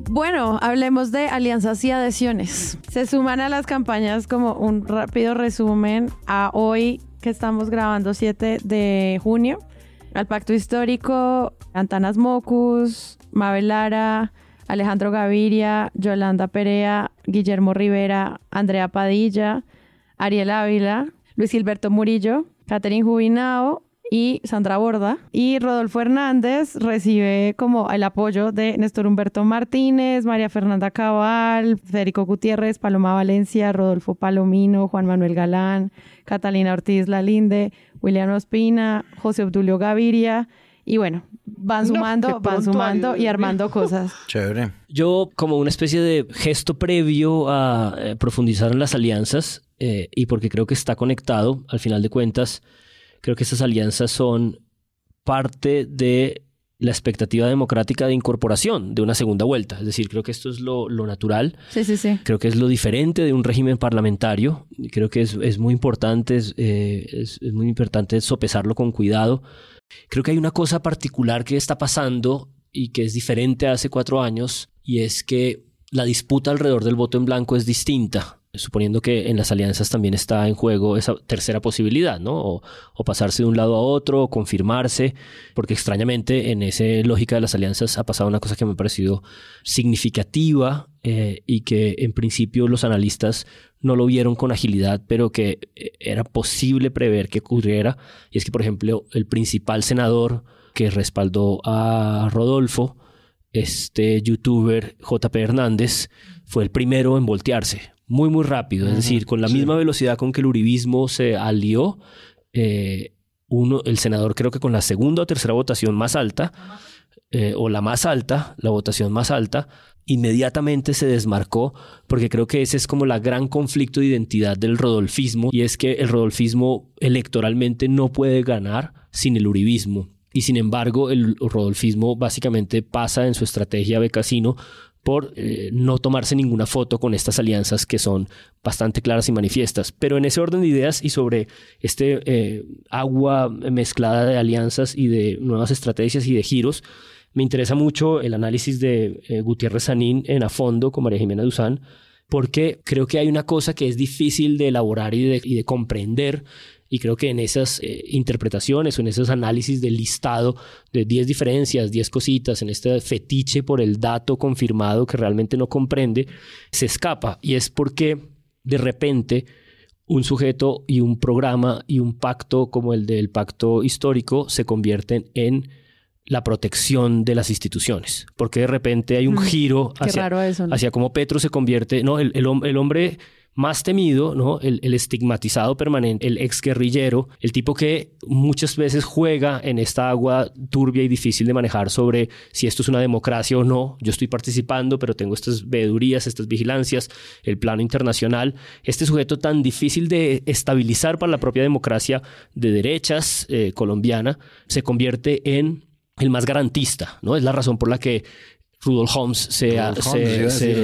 Bueno, hablemos de alianzas y adhesiones. Se suman a las campañas como un rápido resumen a hoy que estamos grabando 7 de junio. Al pacto histórico, Antanas Mocus, Mabel Lara, Alejandro Gaviria, Yolanda Perea, Guillermo Rivera, Andrea Padilla, Ariel Ávila, Luis Gilberto Murillo, Catherine Jubinao y Sandra Borda. Y Rodolfo Hernández recibe como el apoyo de Néstor Humberto Martínez, María Fernanda Cabal, Federico Gutiérrez, Paloma Valencia, Rodolfo Palomino, Juan Manuel Galán, Catalina Ortiz Lalinde, William Ospina, José Obdulio Gaviria. Y bueno, van sumando, van sumando y armando cosas. Chévere. Yo, como una especie de gesto previo a eh, profundizar en las alianzas, eh, y porque creo que está conectado, al final de cuentas, creo que estas alianzas son parte de la expectativa democrática de incorporación de una segunda vuelta. Es decir, creo que esto es lo, natural. Sí, sí, sí. Creo que es lo diferente de un régimen parlamentario. Creo que es, muy importante, eh, es, es muy importante sopesarlo con cuidado. Creo que hay una cosa particular que está pasando y que es diferente a hace cuatro años, y es que la disputa alrededor del voto en blanco es distinta suponiendo que en las alianzas también está en juego esa tercera posibilidad, ¿no? O, pasarse de un lado a otro, o confirmarse, porque extrañamente en esa lógica de las alianzas ha pasado una cosa que me ha parecido significativa eh, y que en principio los analistas no lo vieron con agilidad, pero que eh, era posible prever que ocurriera, y es que, por ejemplo, el principal senador que respaldó a Rodolfo, este youtuber JP Hernández, fue el primero en voltearse muy, muy rápido. Es decir, con la misma velocidad con que el uribismo se alió, eh, uno, el senador creo que con la segunda o tercera votación más alta, eh, o la más alta, la votación más alta, inmediatamente se desmarcó, porque creo que ese es como la gran conflicto de identidad del rodolfismo, y es que el rodolfismo electoralmente no puede ganar sin el uribismo. Y sin embargo, el rodolfismo básicamente pasa en su estrategia becasino por eh, no tomarse ninguna foto con estas alianzas que son bastante claras y manifiestas. Pero en ese orden de ideas y sobre este eh, agua mezclada de alianzas y de nuevas estrategias y de giros, me interesa mucho el análisis de eh, Gutiérrez Sanín en A Fondo con María Jimena Duzán, porque creo que hay una cosa que es difícil de elaborar y de, y de comprender y creo que en esas eh, interpretaciones o en esos análisis del listado de 10 diferencias, 10 cositas, en este fetiche por el dato confirmado que realmente no comprende, se escapa. Y es porque de repente un sujeto y un programa y un pacto como el del pacto histórico se convierten en la protección de las instituciones, porque de repente hay un mm, giro hacia, hacia cómo Petro se convierte, no, el, el, el hombre más temido, ¿no? El, estigmatizado permanente, el ex guerrillero, el tipo que muchas veces juega en esta agua turbia y difícil de manejar sobre si esto es una democracia o no. Yo estoy participando, pero tengo estas veedurías, estas vigilancias, el plano internacional. Este sujeto tan difícil de estabilizar para la propia democracia de derechas eh, colombiana se convierte en el más garantista, ¿no? Es la razón por la que Rudolf Holmes se,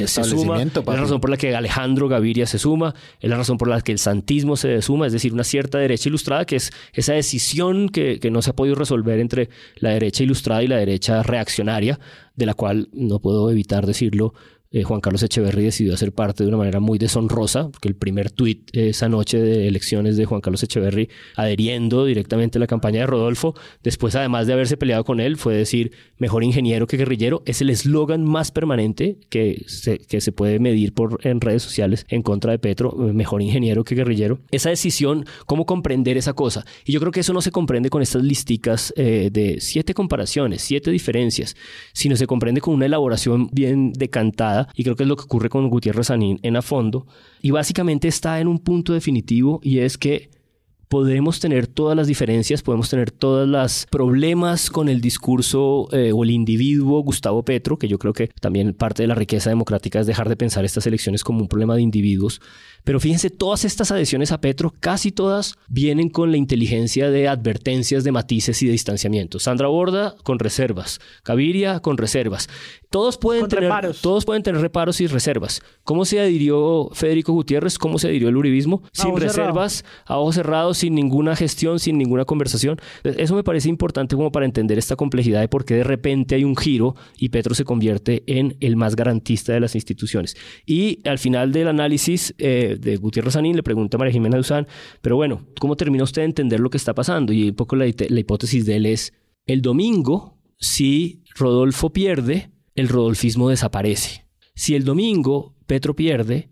suma, es la razón por la que Alejandro Gaviria se suma, es la razón por la que el santismo se suma, es decir, una cierta derecha ilustrada, que es esa decisión que, que no se ha podido resolver entre la derecha ilustrada y la derecha reaccionaria, de la cual no puedo evitar decirlo, eh, Juan Carlos Echeverry decidió hacer parte de una manera muy deshonrosa, porque el primer tuit esa noche de elecciones de Juan Carlos Echeverry adheriendo directamente a la campaña de Rodolfo, después además de haberse peleado con él, fue decir, mejor ingeniero que guerrillero, es el eslogan más permanente que se, que se puede medir por, en redes sociales en contra de Petro, mejor ingeniero que guerrillero. Esa decisión, cómo comprender esa cosa. Y yo creo que eso no se comprende con estas listicas eh, de siete comparaciones, siete diferencias, sino se comprende con una elaboración bien decantada y creo que es lo que ocurre con Gutiérrez Sanín en a fondo, y básicamente está en un punto definitivo y es que podemos tener todas las diferencias, podemos tener todos los problemas con el discurso eh, o el individuo Gustavo Petro, que yo creo que también parte de la riqueza democrática es dejar de pensar estas elecciones como un problema de individuos, pero fíjense, todas estas adhesiones a Petro, casi todas vienen con la inteligencia de advertencias de matices y de distanciamiento. Sandra Borda con reservas, Caviria con reservas. Todos pueden, tener, todos pueden tener reparos y reservas. ¿Cómo se adhirió Federico Gutiérrez? ¿Cómo se adhirió el uribismo? Sin reservas, a ojos cerrados, sin ninguna gestión, sin ninguna conversación. Eso me parece importante como para entender esta complejidad de por qué de repente hay un giro y Petro se convierte en el más garantista de las instituciones. Y al final del análisis, eh, de, Gutiérrez Sanín, le pregunta a María Jimena Duzán, pero bueno, ¿cómo termina usted de entender lo que está pasando? Y un poco la, la hipótesis de él es, el domingo, si Rodolfo pierde, el rodolfismo desaparece. Si el domingo Petro pierde,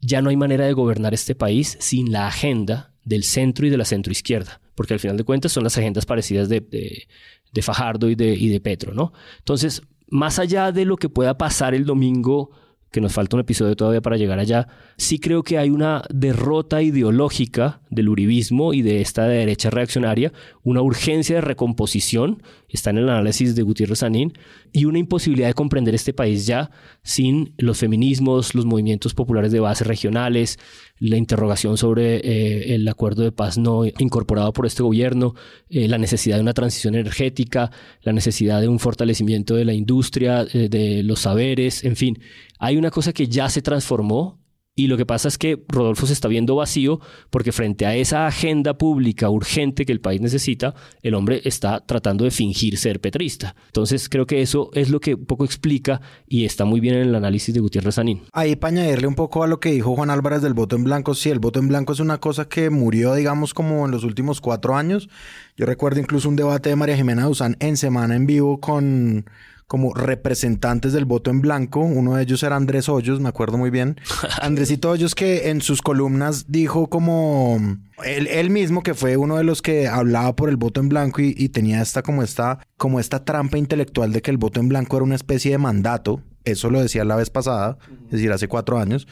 ya no hay manera de gobernar este país sin la agenda del centro y de la centroizquierda, porque al final de cuentas son las agendas parecidas de, de, Fajardo y de, y de Petro, ¿no? Entonces, más allá de lo que pueda pasar el domingo que nos falta un episodio todavía para llegar allá, sí creo que hay una derrota ideológica del uribismo y de esta derecha reaccionaria, una urgencia de recomposición, está en el análisis de Gutiérrez Sanín, y una imposibilidad de comprender este país ya sin los feminismos, los movimientos populares de base regionales, la interrogación sobre eh, el acuerdo de paz no incorporado por este gobierno, eh, la necesidad de una transición energética, la necesidad de un fortalecimiento de la industria, eh, de los saberes, en fin. Hay una cosa que ya se transformó y lo que pasa es que Rodolfo se está viendo vacío porque frente a esa agenda pública urgente que el país necesita, el hombre está tratando de fingir ser petrista. Entonces creo que eso es lo que un poco explica y está muy bien en el análisis de Gutiérrez Sanín. Ahí para añadirle un poco a lo que dijo Juan Álvarez del voto en blanco, sí, el voto en blanco es una cosa que murió, digamos, como en los últimos cuatro años. Yo recuerdo incluso un debate de María Jimena Duzán en semana en vivo con como representantes del voto en blanco. Uno de ellos era Andrés Hoyos, me acuerdo muy bien. Andresito Hoyos que en sus columnas dijo como él, mismo que fue uno de los que hablaba por el voto en blanco y, y, tenía esta como esta como esta trampa intelectual de que el voto en blanco era una especie de mandato. Eso lo decía la vez pasada, es decir, hace cuatro años.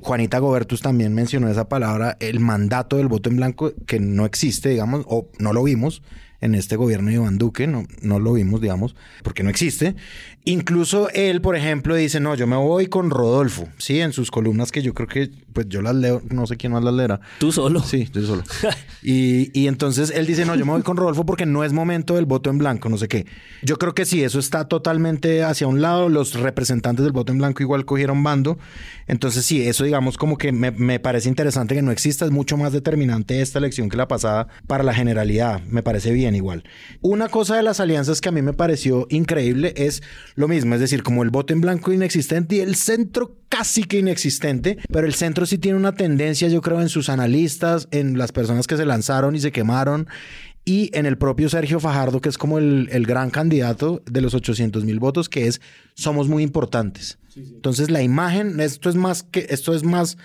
Juanita Gobertus también mencionó esa palabra, el mandato del voto en blanco, que no existe, digamos, o no lo vimos en este gobierno de Iván Duque, no, no lo vimos, digamos, porque no existe. Incluso él, por ejemplo, dice, no, yo me voy con Rodolfo, ¿sí? En sus columnas que yo creo que, pues yo las leo, no sé quién más las leerá. ¿Tú solo? Sí, yo solo. y, y entonces él dice, no, yo me voy con Rodolfo porque no es momento del voto en blanco, no sé qué. Yo creo que sí, eso está totalmente hacia un lado, los representantes del voto en blanco igual cogieron bando. Entonces sí, eso digamos como que me, me parece interesante que no exista, es mucho más determinante esta elección que la pasada para la generalidad, me parece bien igual. Una cosa de las alianzas que a mí me pareció increíble es lo mismo, es decir, como el voto en blanco inexistente y el centro casi que inexistente, pero el centro sí tiene una tendencia, yo creo, en sus analistas, en las personas que se lanzaron y se quemaron, y en el propio Sergio Fajardo, que es como el, el gran candidato de los 800 mil votos, que es somos muy importantes. Entonces la imagen, esto es más que, esto es más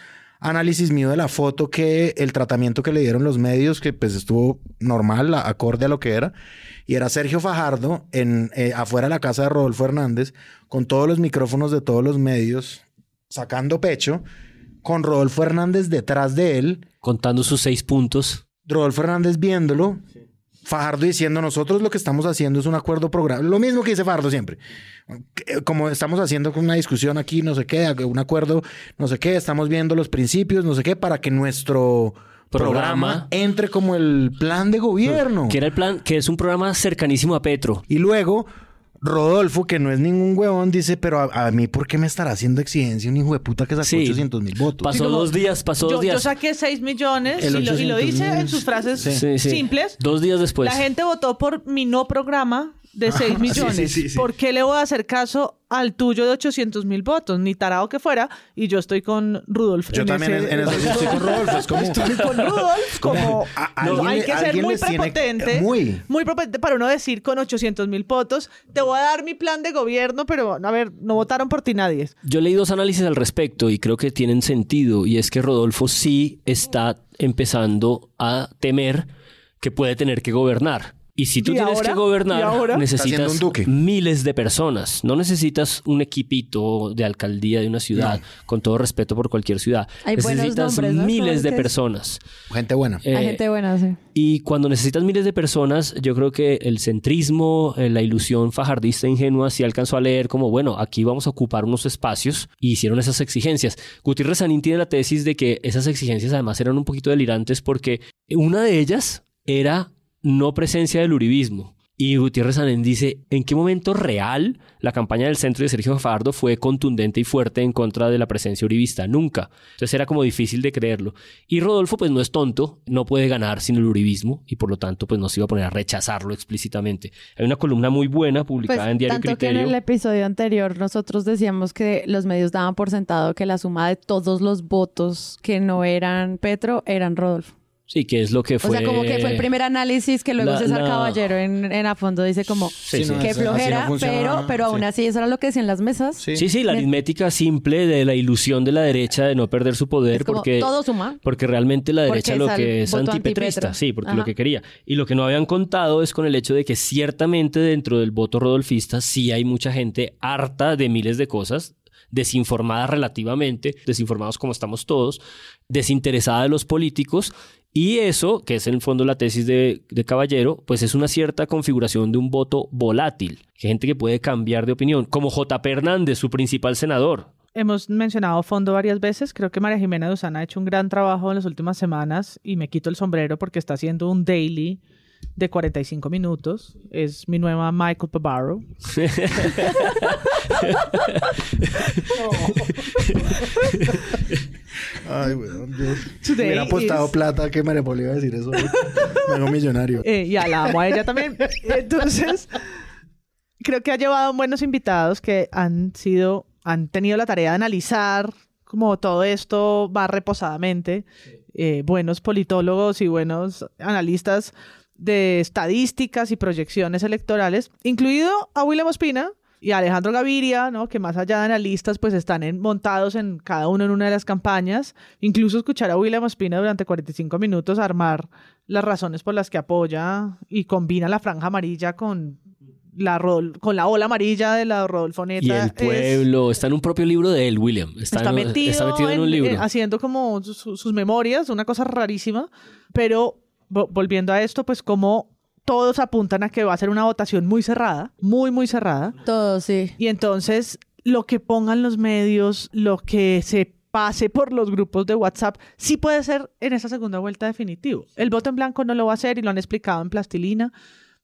análisis mío de la foto que el tratamiento que le dieron los medios, que pues estuvo normal, acorde a lo que era. Y era Sergio Fajardo en, eh, afuera de la casa de Rodolfo Hernández, con todos los micrófonos de todos los medios, sacando pecho, con Rodolfo Hernández detrás de él. Contando sus seis puntos. Rodolfo Hernández viéndolo. Fajardo diciendo, nosotros lo que estamos haciendo es un acuerdo programa. Lo mismo que dice Fajardo siempre. Como estamos haciendo una discusión aquí, no sé qué, un acuerdo, no sé qué, estamos viendo los principios, no sé qué, para que nuestro programa, entre como el plan de gobierno. Que era el plan, que es un programa cercanísimo a Petro. Y luego Rodolfo, que no es ningún huevón, dice, pero a, mí, ¿por qué me estará haciendo exigencia un hijo de puta que sacó 800 mil votos? Pasó dos días, pasó yo, dos días. Yo saqué 6 millones y lo, y lo, dice en sus frases simples. Dos días después. La gente votó por mi no programa de 6 millones. ¿Por qué le voy a hacer caso al tuyo de 800 mil votos? Ni tarado que fuera. Y yo estoy con Rudolf. Yo también en eso estoy con Rudolf. Es como... Estoy con Rudolf. Como, no, hay que ser muy prepotente. Muy. Muy prepotente para uno decir con 800 mil votos, te voy a dar mi plan de gobierno, pero a ver, no votaron por ti nadie. Yo leí dos análisis al respecto y creo que tienen sentido. Y es que Rodolfo sí está empezando a temer que puede tener que gobernar. Y si tú tienes que gobernar, necesitas miles de personas. No necesitas un equipito de alcaldía de una ciudad, con todo respeto por cualquier ciudad. necesitas miles de personas. Gente buena. Hay eh, gente buena, sí. Y cuando necesitas miles de personas, yo creo que el centrismo, eh, la ilusión fajardista ingenua, sí alcanzó a leer como, bueno, aquí vamos a ocupar unos espacios y hicieron esas exigencias. Gutiérrez Sanín tiene la tesis de que esas exigencias además eran un poquito delirantes porque una de ellas era no presencia del uribismo. Y Gutiérrez Sanén dice, ¿en qué momento real la campaña del centro de Sergio Fajardo fue contundente y fuerte en contra de la presencia uribista? Nunca. Entonces era como difícil de creerlo. Y Rodolfo pues no es tonto, no puede ganar sin el uribismo y por lo tanto pues no se iba a poner a rechazarlo explícitamente. Hay una columna muy buena publicada pues, en Diario tanto Criterio. Que en el episodio anterior nosotros decíamos que los medios daban por sentado que la suma de todos los votos que no eran Petro eran Rodolfo. Sí, que es lo que fue. O sea, como que fue el primer análisis que luego César Caballero en, en, a fondo dice como que flojera, pero, pero aún así eso era lo que decían las mesas. Sí, sí, la aritmética simple de la ilusión de la derecha de no perder su poder porque todo suma. Porque realmente la derecha lo que es antipetrista, sí, porque lo que quería. Y lo que no habían contado es con el hecho de que ciertamente dentro del voto rodolfista sí hay mucha gente harta de miles de cosas, desinformada relativamente, desinformados como estamos todos, desinteresada de los políticos y eso, que es en el fondo la tesis de, Caballero, pues es una cierta configuración de un voto volátil, gente que puede cambiar de opinión, como JP Hernández, su principal senador. hemos mencionado fondo varias veces. Creo que María Jimena Duzán ha hecho un gran trabajo en las últimas semanas y me quito el sombrero porque está haciendo un daily de 45 minutos. Es mi nueva Michael Pabarro. Ay, weón, yo Today hubiera apostado is- plata que María Paula iba a decir eso. Me hago millonario. Eh, y a la amo a ella también. Entonces, creo que ha llevado buenos invitados que han sido, han tenido la tarea de analizar como todo esto va reposadamente. Eh, buenos politólogos y buenos analistas de estadísticas y proyecciones electorales, incluido a William Ospina y a Alejandro Gaviria, ¿no? que más allá de analistas, pues están en- montados en cada uno en una de las campañas. Incluso escuchar a William Ospina durante 45 minutos armar las razones por las que apoya y combina la franja amarilla con la, Rodol- con la ola amarilla de la Rodolfoneta. Y el es- pueblo. Está en un propio libro de él, William. Está, está, en, metido, está metido en, un libro. eh, haciendo como su- sus memorias, una cosa rarísima. Pero volviendo a esto, pues como todos apuntan a que va a ser una votación muy cerrada, muy, muy cerrada. Todo, sí. Y entonces lo que pongan los medios, lo que se pase por los grupos de WhatsApp, sí puede ser en esa segunda vuelta definitivo. El voto en blanco no lo va a hacer y lo han explicado en plastilina.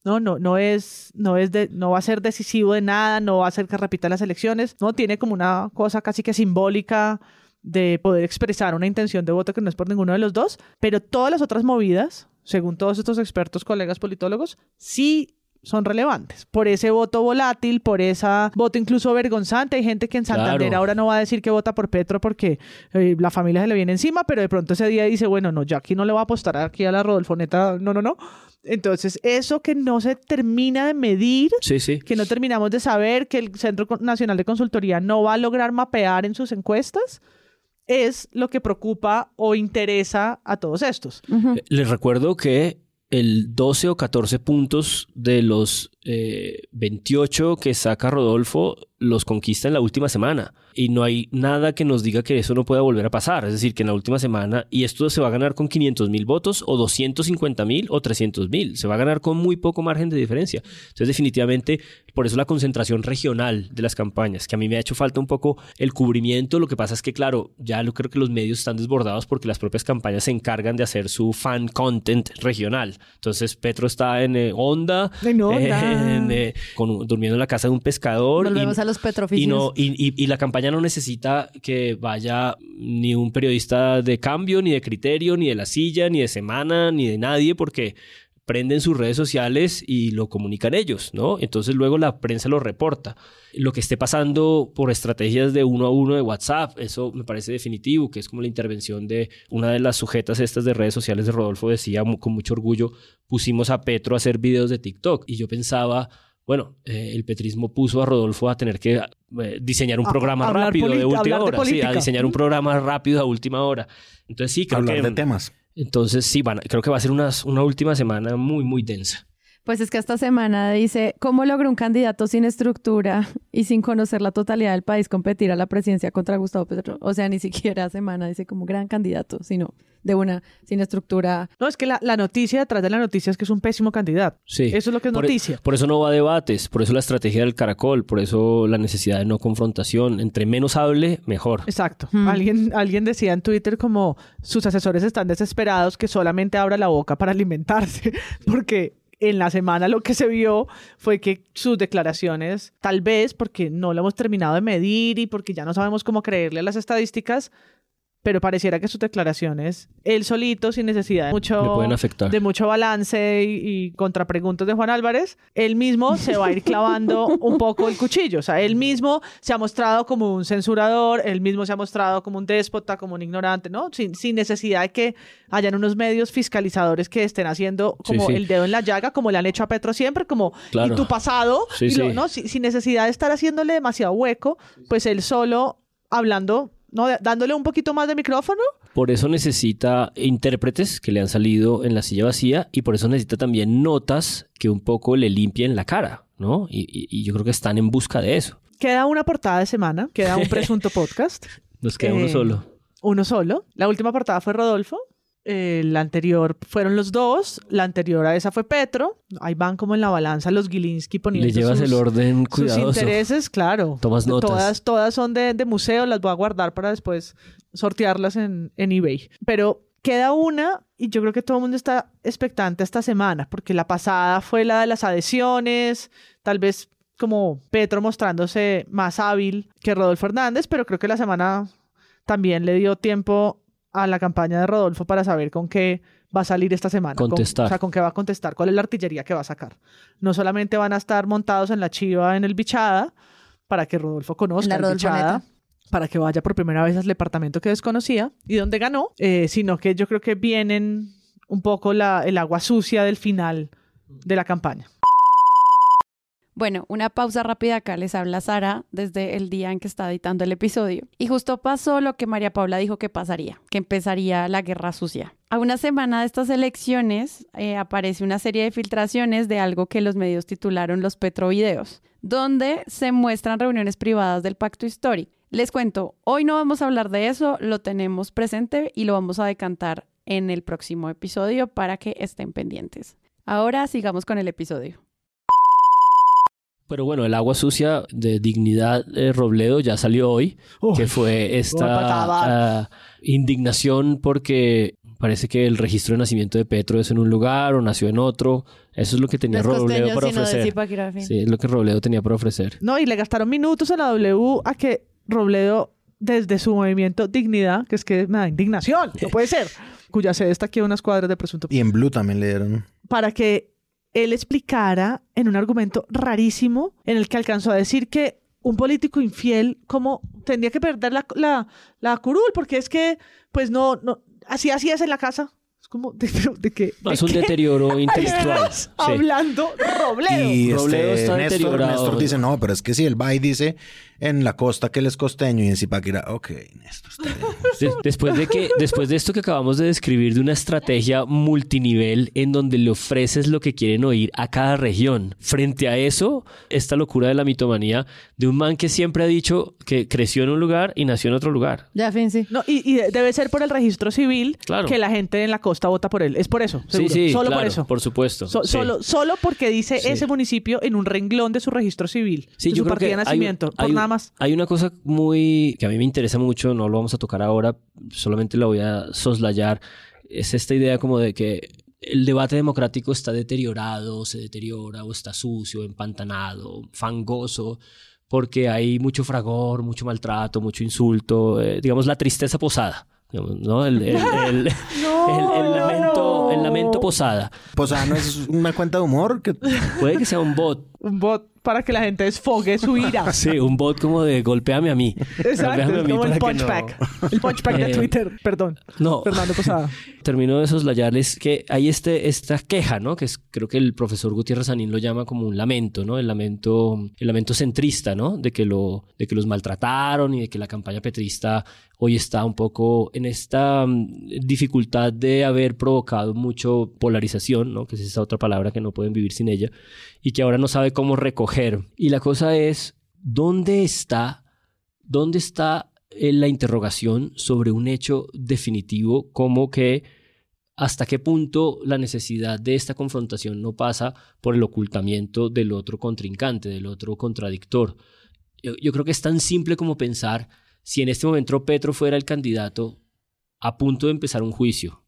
No, no, no es, no es de, no va a ser decisivo de nada, no va a hacer que repita las elecciones, no tiene como una cosa casi que simbólica de poder expresar una intención de voto que no es por ninguno de los dos, pero todas las otras movidas, según todos estos expertos, colegas politólogos, sí son relevantes. Por ese voto volátil, por esa voto incluso vergonzante. Hay gente que en Santander Claro. ahora no va a decir que vota por Petro porque eh, la familia se le viene encima, pero de pronto ese día dice, bueno, no, yo aquí no le voy a apostar aquí a la Rodolfoneta, no, no, no. Entonces, eso que no se termina de medir, Sí, sí. que no terminamos de saber, que el Centro Nacional de Consultoría no va a lograr mapear en sus encuestas, es lo que preocupa o interesa a todos estos. Eh, Les recuerdo que el 12 o 14 puntos de los eh, 28 que saca Rodolfo los conquista en la última semana. Y no hay nada que nos diga que eso no pueda volver a pasar. Es decir, que en la última semana, y esto se va a ganar con 500 mil votos, o 250 mil, o 300 mil. Se va a ganar con muy poco margen de diferencia. Entonces, definitivamente, por eso la concentración regional de las campañas, que a mí me ha hecho falta un poco el cubrimiento. Lo que pasa es que, claro, ya lo creo que los medios están desbordados porque las propias campañas se encargan de hacer su fan content regional. Entonces, Petro está en eh, Onda, En Onda. en, eh, con- durmiendo en la casa de un pescador. y- Volvemos a los y, petroficios. no, y, y- y la campaña no necesita que vaya ni un periodista de cambio, ni de criterio, ni de la silla, ni de semana, ni de nadie, porque prenden sus redes sociales y lo comunican ellos, ¿no? Entonces luego la prensa lo reporta. Lo que esté pasando por estrategias de uno a uno de WhatsApp, eso me parece definitivo, que es como la intervención de una de las sujetas estas de redes sociales de Rodolfo, decía con mucho orgullo, pusimos a Petro a hacer videos de TikTok. Y yo pensaba, bueno, eh, el petrismo puso a Rodolfo a tener que eh, diseñar un A- programa rápido de última hablar de hora. Sí, a diseñar un programa rápido a última hora. Entonces sí, creo Hablar que... de temas. Entonces sí, van, creo que va a ser unas- una última semana muy, muy densa. Pues es que esta semana dice, ¿cómo logra un candidato sin estructura y sin conocer la totalidad del país competir a la presidencia contra Gustavo Petro? O sea, ni siquiera semana dice como gran candidato, sino de una, sin estructura. No, es que la, la noticia detrás de la noticia es que es un pésimo candidato. Sí. Eso es lo que es Por, e- noticia. por eso no va a debates, por eso la estrategia del caracol, por eso la necesidad de no confrontación. Entre menos hable, mejor. Exacto. Hmm. Alguien, alguien decía en Twitter como sus asesores están desesperados que solamente abra la boca para alimentarse, porque en la semana lo que se vio fue que sus declaraciones, tal vez porque no lo hemos terminado de medir y porque ya no sabemos cómo creerle a las estadísticas, pero pareciera que sus declaraciones, él solito, sin necesidad de mucho, de mucho balance y, y contrapreguntas de Juan Álvarez, él mismo se va a ir clavando un poco el cuchillo. O sea, él mismo se ha mostrado como un censurador, él mismo se ha mostrado como un déspota, como un ignorante, ¿no? Sin, sin necesidad de que hayan unos medios fiscalizadores que estén haciendo como Sí, sí. el dedo en la llaga, como le han hecho a Petro siempre, como Claro. y tu pasado, Sí, y lo-. ¿no? Sin, sin necesidad de estar haciéndole demasiado hueco, pues él solo hablando, ¿no? Dándole un poquito más de micrófono. Por eso necesita intérpretes que le han salido en la silla vacía y por eso necesita también notas que un poco le limpien la cara, ¿no? Y, y- y yo creo que están en busca de eso. Queda una portada de semana, queda un presunto podcast. Nos queda uno Eh, solo. Uno solo. La última portada fue Rodolfo. Eh, la anterior fueron los dos, la anterior a esa fue Petro. Ahí van como en la balanza los Gilinski poniendo Le llevas sus, el orden sus cuidadoso. intereses, claro. Tomas notas. Todas, todas son de, de museo, las voy a guardar para después sortearlas en, en eBay. Pero queda una y yo creo que todo el mundo está expectante esta semana, porque la pasada fue la de las adhesiones, tal vez como Petro mostrándose más hábil que Rodolfo Hernández, pero creo que la semana también le dio tiempo a la campaña de Rodolfo para saber con qué va a salir esta semana. Con- o sea, con qué va a contestar, cuál es la artillería que va a sacar. No solamente van a estar montados en la chiva en el Bichada, para que Rodolfo conozca la el. Bichada, para que vaya por primera vez al departamento que desconocía y donde ganó, eh, sino que yo creo que vienen un poco la, el agua sucia del final de la campaña. Bueno, una pausa rápida acá. Les habla Sara desde el día en que está editando el episodio. Y justo pasó lo que María Paula dijo que pasaría, que empezaría la guerra sucia. A una semana de estas elecciones eh, aparece una serie de filtraciones de algo que los medios titularon los Petrovideos, donde se muestran reuniones privadas del pacto histórico. Les cuento, hoy no vamos a hablar de eso, lo tenemos presente y lo vamos a decantar en el próximo episodio para que estén pendientes. Ahora sigamos con el episodio. Pero bueno, el agua sucia de dignidad de Robledo ya salió hoy, que fue esta ah, indignación porque parece que el registro de nacimiento de Petro es en un lugar o nació en otro. Eso es lo que tenía Los Robledo para ofrecer. Sí, es lo que Robledo tenía para ofrecer. No, y le gastaron minutos a la W a que Robledo, desde su movimiento Dignidad, que es que me da indignación, no puede ser, cuya sede está aquí a unas cuadras de presunto Y en Blue también le dieron. para que él explicara en un argumento rarísimo en el que alcanzó a decir que un político infiel como tendría que perder la, curul porque es que pues no, no así así es en la casa es como de, de No, es un qué deterioro intelectual. Sí. hablando Robledo Y Robledo este, está Néstor, deteriorado. Néstor dice, no, pero es que si él va y dice en la costa que él es costeño y en Zipaquirá, ok, Néstor está bien. De- después, de que, después de esto que acabamos de describir de una estrategia multinivel en donde le ofreces lo que quieren oír a cada región. Frente a eso, esta locura de la mitomanía de un man que siempre ha dicho que creció en un lugar y nació en otro lugar. Ya, fin, sí. no, y, y de- debe ser por el registro civil Claro. que la gente en la costa vota por él. Es por eso, seguro. Sí, sí, Solo claro, por eso. Por supuesto. So- sí. solo, solo porque dice Sí. ese municipio en un renglón de su registro civil, Sí, de yo su partida de hay- nacimiento, por hay- nada más. Hay una cosa muy que a mí me interesa mucho, no lo vamos a tocar ahora, solamente la voy a soslayar. Es esta idea como de que el debate democrático está deteriorado, se deteriora o está sucio, empantanado, fangoso, porque hay mucho fragor, mucho maltrato, mucho insulto, eh, digamos la tristeza posada. ¿No? El, el- el- el- el lamento, el lamento posada. Ah, no es una cuenta de humor que Puede que sea un bot. Un bot para que la gente desfogue su ira. Sí, un bot como de golpeame a mí. Exacto, Golpéame a es mí como el punch no- pack. El punch pack de Eh, Twitter, perdón. No. Fernando Posada. termino de soslayarles que hay este, esta queja, ¿no? Que es, creo que el profesor Gutiérrez Anín lo llama como un lamento, ¿no? El lamento, el lamento centrista, ¿no? De que, lo, de que los maltrataron y de que la campaña petrista hoy está un poco en esta mm, dificultad de haber provocado mucho polarización, ¿no? Que es esa otra palabra que no pueden vivir sin ella y que ahora no sabe cómo recoger. Y la cosa es, ¿dónde está, dónde está eh, la interrogación sobre un hecho definitivo como que hasta qué punto la necesidad de esta confrontación no pasa por el ocultamiento del otro contrincante, del otro contradictor. Yo, yo creo que es tan simple como pensar si en este momento Petro fuera el candidato a punto de empezar un juicio,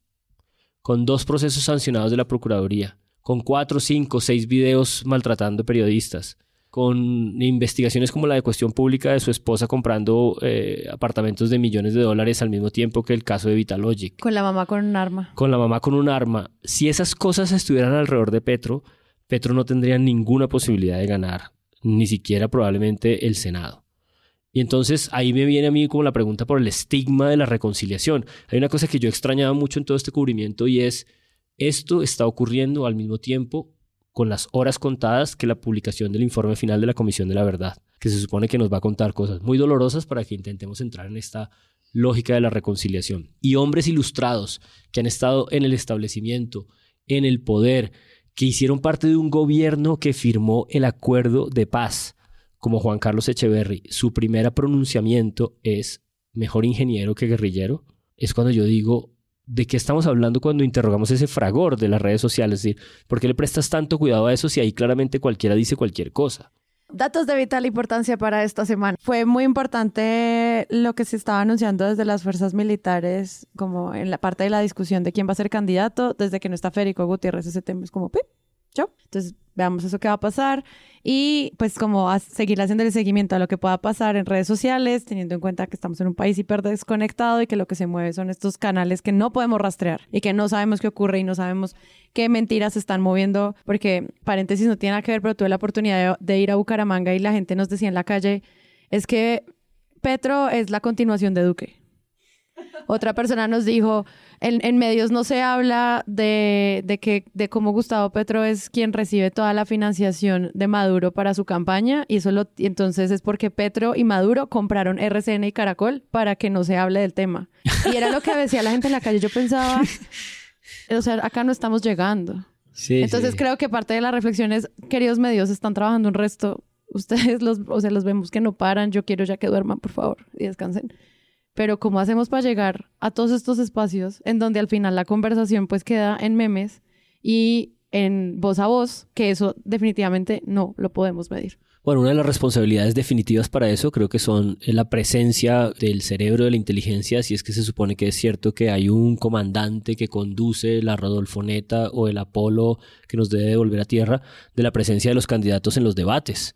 con dos procesos sancionados de la Procuraduría, con cuatro, cinco, seis videos maltratando periodistas, con investigaciones como la de cuestión pública de su esposa comprando eh, apartamentos de millones de dólares al mismo tiempo que el caso de Vitalogic Con la mamá con un arma. con la mamá con un arma, si esas cosas estuvieran alrededor de Petro, Petro no tendría ninguna posibilidad de ganar, ni siquiera probablemente el Senado. Y entonces ahí me viene a mí como la pregunta por el estigma de la reconciliación. Hay una cosa que yo extrañaba mucho en todo este cubrimiento y es, esto está ocurriendo al mismo tiempo con las horas contadas que la publicación del informe final de la Comisión de la Verdad, que se supone que nos va a contar cosas muy dolorosas para que intentemos entrar en esta lógica de la reconciliación. Y hombres ilustrados que han estado en el establecimiento, en el poder, que hicieron parte de un gobierno que firmó el acuerdo de paz, como Juan Carlos Echeverry, su primer pronunciamiento es mejor ingeniero que guerrillero, es cuando yo digo, ¿de qué estamos hablando cuando interrogamos ese fragor de las redes sociales? Es decir, ¿por qué le prestas tanto cuidado a eso si ahí claramente cualquiera dice cualquier cosa? Datos de vital importancia para esta semana. Fue muy importante lo que se estaba anunciando desde las fuerzas militares, como en la parte de la discusión de quién va a ser candidato, desde que no está Federico Gutiérrez, ese tema es como, ¡pip! Chao. Entonces, veamos eso que va a pasar y pues como seguir haciendo el seguimiento a lo que pueda pasar en redes sociales, teniendo en cuenta que estamos en un país hiper desconectado y que lo que se mueve son estos canales que no podemos rastrear y que no sabemos qué ocurre y no sabemos qué mentiras se están moviendo, porque paréntesis no tiene nada que ver, pero tuve la oportunidad de ir a Bucaramanga y la gente nos decía en la calle, es que Petro es la continuación de Duque. Otra persona nos dijo, en, en medios no se habla de, de, que, de cómo Gustavo Petro es quien recibe toda la financiación de Maduro para su campaña y eso lo, y entonces es porque Petro y Maduro compraron RCN y Caracol para que no se hable del tema. Y era lo que decía la gente en la calle. Yo pensaba, o sea, acá no estamos llegando. Sí, Entonces sí. creo que parte de la reflexión es, queridos medios, están trabajando un resto. Ustedes los, o sea, los vemos que no paran. Yo quiero ya que duerman, por favor, y descansen. Pero ¿cómo hacemos para llegar a todos estos espacios en donde al final la conversación pues queda en memes y en voz a voz, que eso definitivamente no lo podemos medir? Bueno, una de las responsabilidades definitivas para eso creo que son eh, la presencia del cerebro de la inteligencia, si es que se supone que es cierto que hay un comandante que conduce la Rodolfoneta o el Apolo que nos debe devolver a tierra, de la presencia de los candidatos en los debates.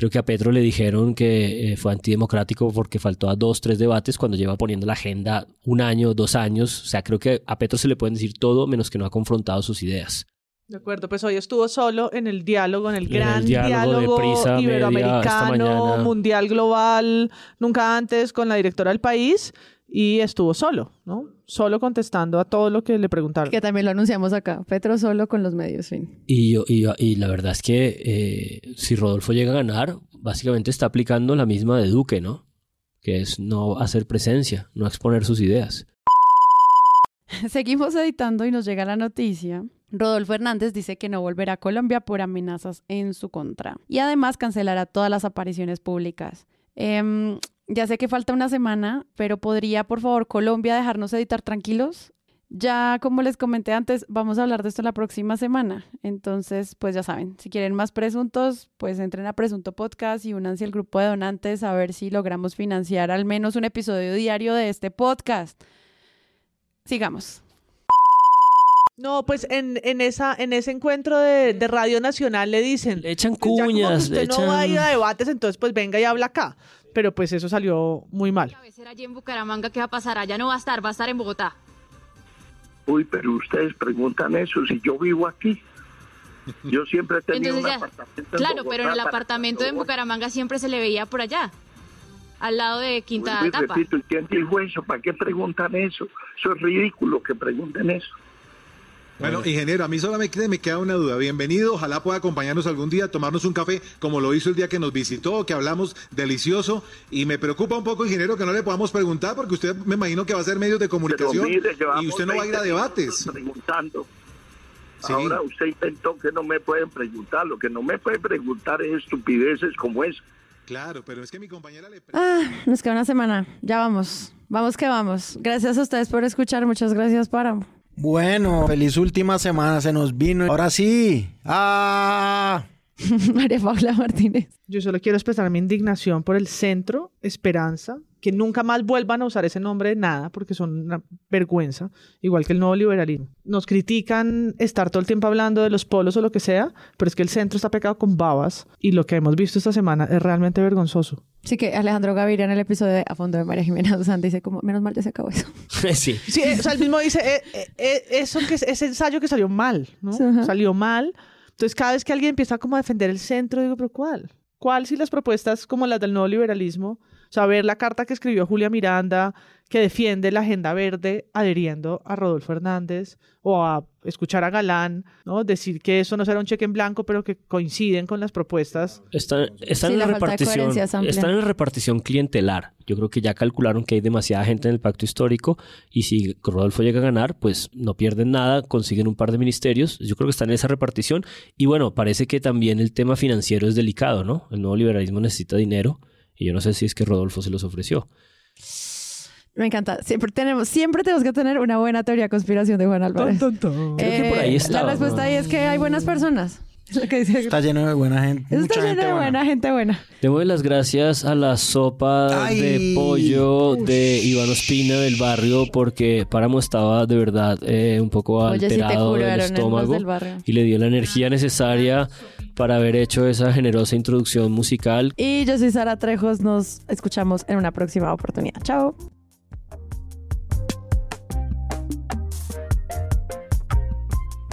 Creo que a Petro le dijeron que eh, fue antidemocrático porque faltó a dos, tres debates cuando lleva poniendo la agenda un año, dos años. O sea, creo que a Petro se le pueden decir todo menos que no ha confrontado sus ideas. De acuerdo, pues hoy estuvo solo en el diálogo, en el En el gran diálogo de diálogo, esta iberoamericano, mundial global, nunca antes con la directora del país y estuvo solo, ¿no? Solo contestando a todo lo que le preguntaron. Que también lo anunciamos acá. Petro solo con los medios, fin. Y, yo, y, y la verdad es que eh, si Rodolfo llega a ganar, básicamente está aplicando la misma de Duque, ¿no? Que es no hacer presencia, no exponer sus ideas. Seguimos editando y nos llega la noticia. Rodolfo Hernández dice que no volverá a Colombia por amenazas en su contra. Y además cancelará todas las apariciones públicas. Em, ya sé que falta una semana, pero ¿podría, por favor, Colombia dejarnos editar tranquilos? Ya, como les comenté antes, vamos a hablar de esto la próxima semana. Entonces, pues ya saben, si quieren más presuntos, pues entren a Presunto Podcast y únanse al grupo de donantes a ver si logramos financiar al menos un episodio diario de este podcast. Sigamos. No, pues en, en, esa, en ese encuentro de, de Radio Nacional le dicen... Le echan "Ya como que cuñas, usted le no va a ir echan... a debates, entonces pues venga y habla acá. Pero pues eso salió muy mal. cabecera allí en Bucaramanga, ¿qué va a pasar? Allá no va a estar, va a estar en Bogotá. Uy, pero ustedes preguntan eso si yo vivo aquí. Yo siempre he tenido Entonces un ya, apartamento en claro, pero en el apartamento en. Bucaramanga siempre se le veía por allá, al lado de Quinta Vuelvo y Etapa. repito, ¿y quién dijo eso? ¿Para qué preguntan eso? Eso es ridículo que pregunten eso. Bueno, ingeniero, a mí solamente me queda una duda. Bienvenido, ojalá pueda acompañarnos algún día, tomarnos un café, como lo hizo el día que nos visitó, que hablamos delicioso. Y me preocupa un poco, ingeniero, que no le podamos preguntar, porque usted me imagino que va a ser medios de comunicación mire, y usted no va a ir a 20 debates. Preguntando. Sí. Ahora usted inventó que no me pueden preguntar. Lo que no me pueden preguntar es estupideces como es. Claro, pero es que mi compañera le... Ah, nos queda una semana. Ya vamos. Vamos que vamos. Gracias a ustedes por escuchar. Muchas gracias, Páramo. Bueno, feliz última semana, se nos vino. Ahora sí. ¡Ah! María Paula Martínez. Yo solo quiero expresar mi indignación por el centro Esperanza, que nunca más vuelvan a usar ese nombre de nada, porque son una vergüenza, igual que el nuevo liberalismo. Nos critican estar todo el tiempo hablando de los polos o lo que sea, pero es que el centro está pegado con babas y lo que hemos visto esta semana es realmente vergonzoso. Sí que Alejandro Gaviria en el episodio de A Fondo de María Jimena Duzán dice como, menos mal ya se acabó eso. sí. Sí, eh, o sea, el mismo dice, eh, eh, eso que, ese ensayo que salió mal, ¿no? Ajá. Salió mal. Entonces, cada vez que alguien empieza como a defender el centro, digo, pero ¿cuál? ¿Cuál si las propuestas como las del nuevo liberalismo? O sea, ver la carta que escribió Julia Miranda, que defiende la agenda verde adheriendo a Rodolfo Hernández, o a escuchar a Galán, ¿no? Decir que eso no será un cheque en blanco, pero que coinciden con las propuestas. Están, están Sí, en la repartición. Están en la repartición clientelar. Yo creo que ya calcularon que hay demasiada gente en el pacto histórico y si Rodolfo llega a ganar, pues no pierden nada, consiguen un par de ministerios. Yo creo que están en esa repartición. Y bueno, parece que también el tema financiero es delicado, ¿no? El nuevo liberalismo necesita dinero y yo no sé si es que Rodolfo se los ofreció. Me encanta. Siempre tenemos, siempre tenemos que tener una buena teoría de conspiración de Juan Álvarez. Creo que por ahí Eh, estaba, La respuesta ¿no? ahí es que hay buenas personas. Lo que dice- Está lleno de buena gente. Eso mucha está gente lleno de buena. buena gente buena. Demos las gracias a la sopa Ay. de pollo de Iván Ospina del barrio porque Páramo estaba de verdad eh, un poco Oye, sí te alterado del estómago del barrio. y le dio la energía necesaria para haber hecho esa generosa introducción musical. Y yo soy Sara Trejos. Nos escuchamos en una próxima oportunidad. Chao.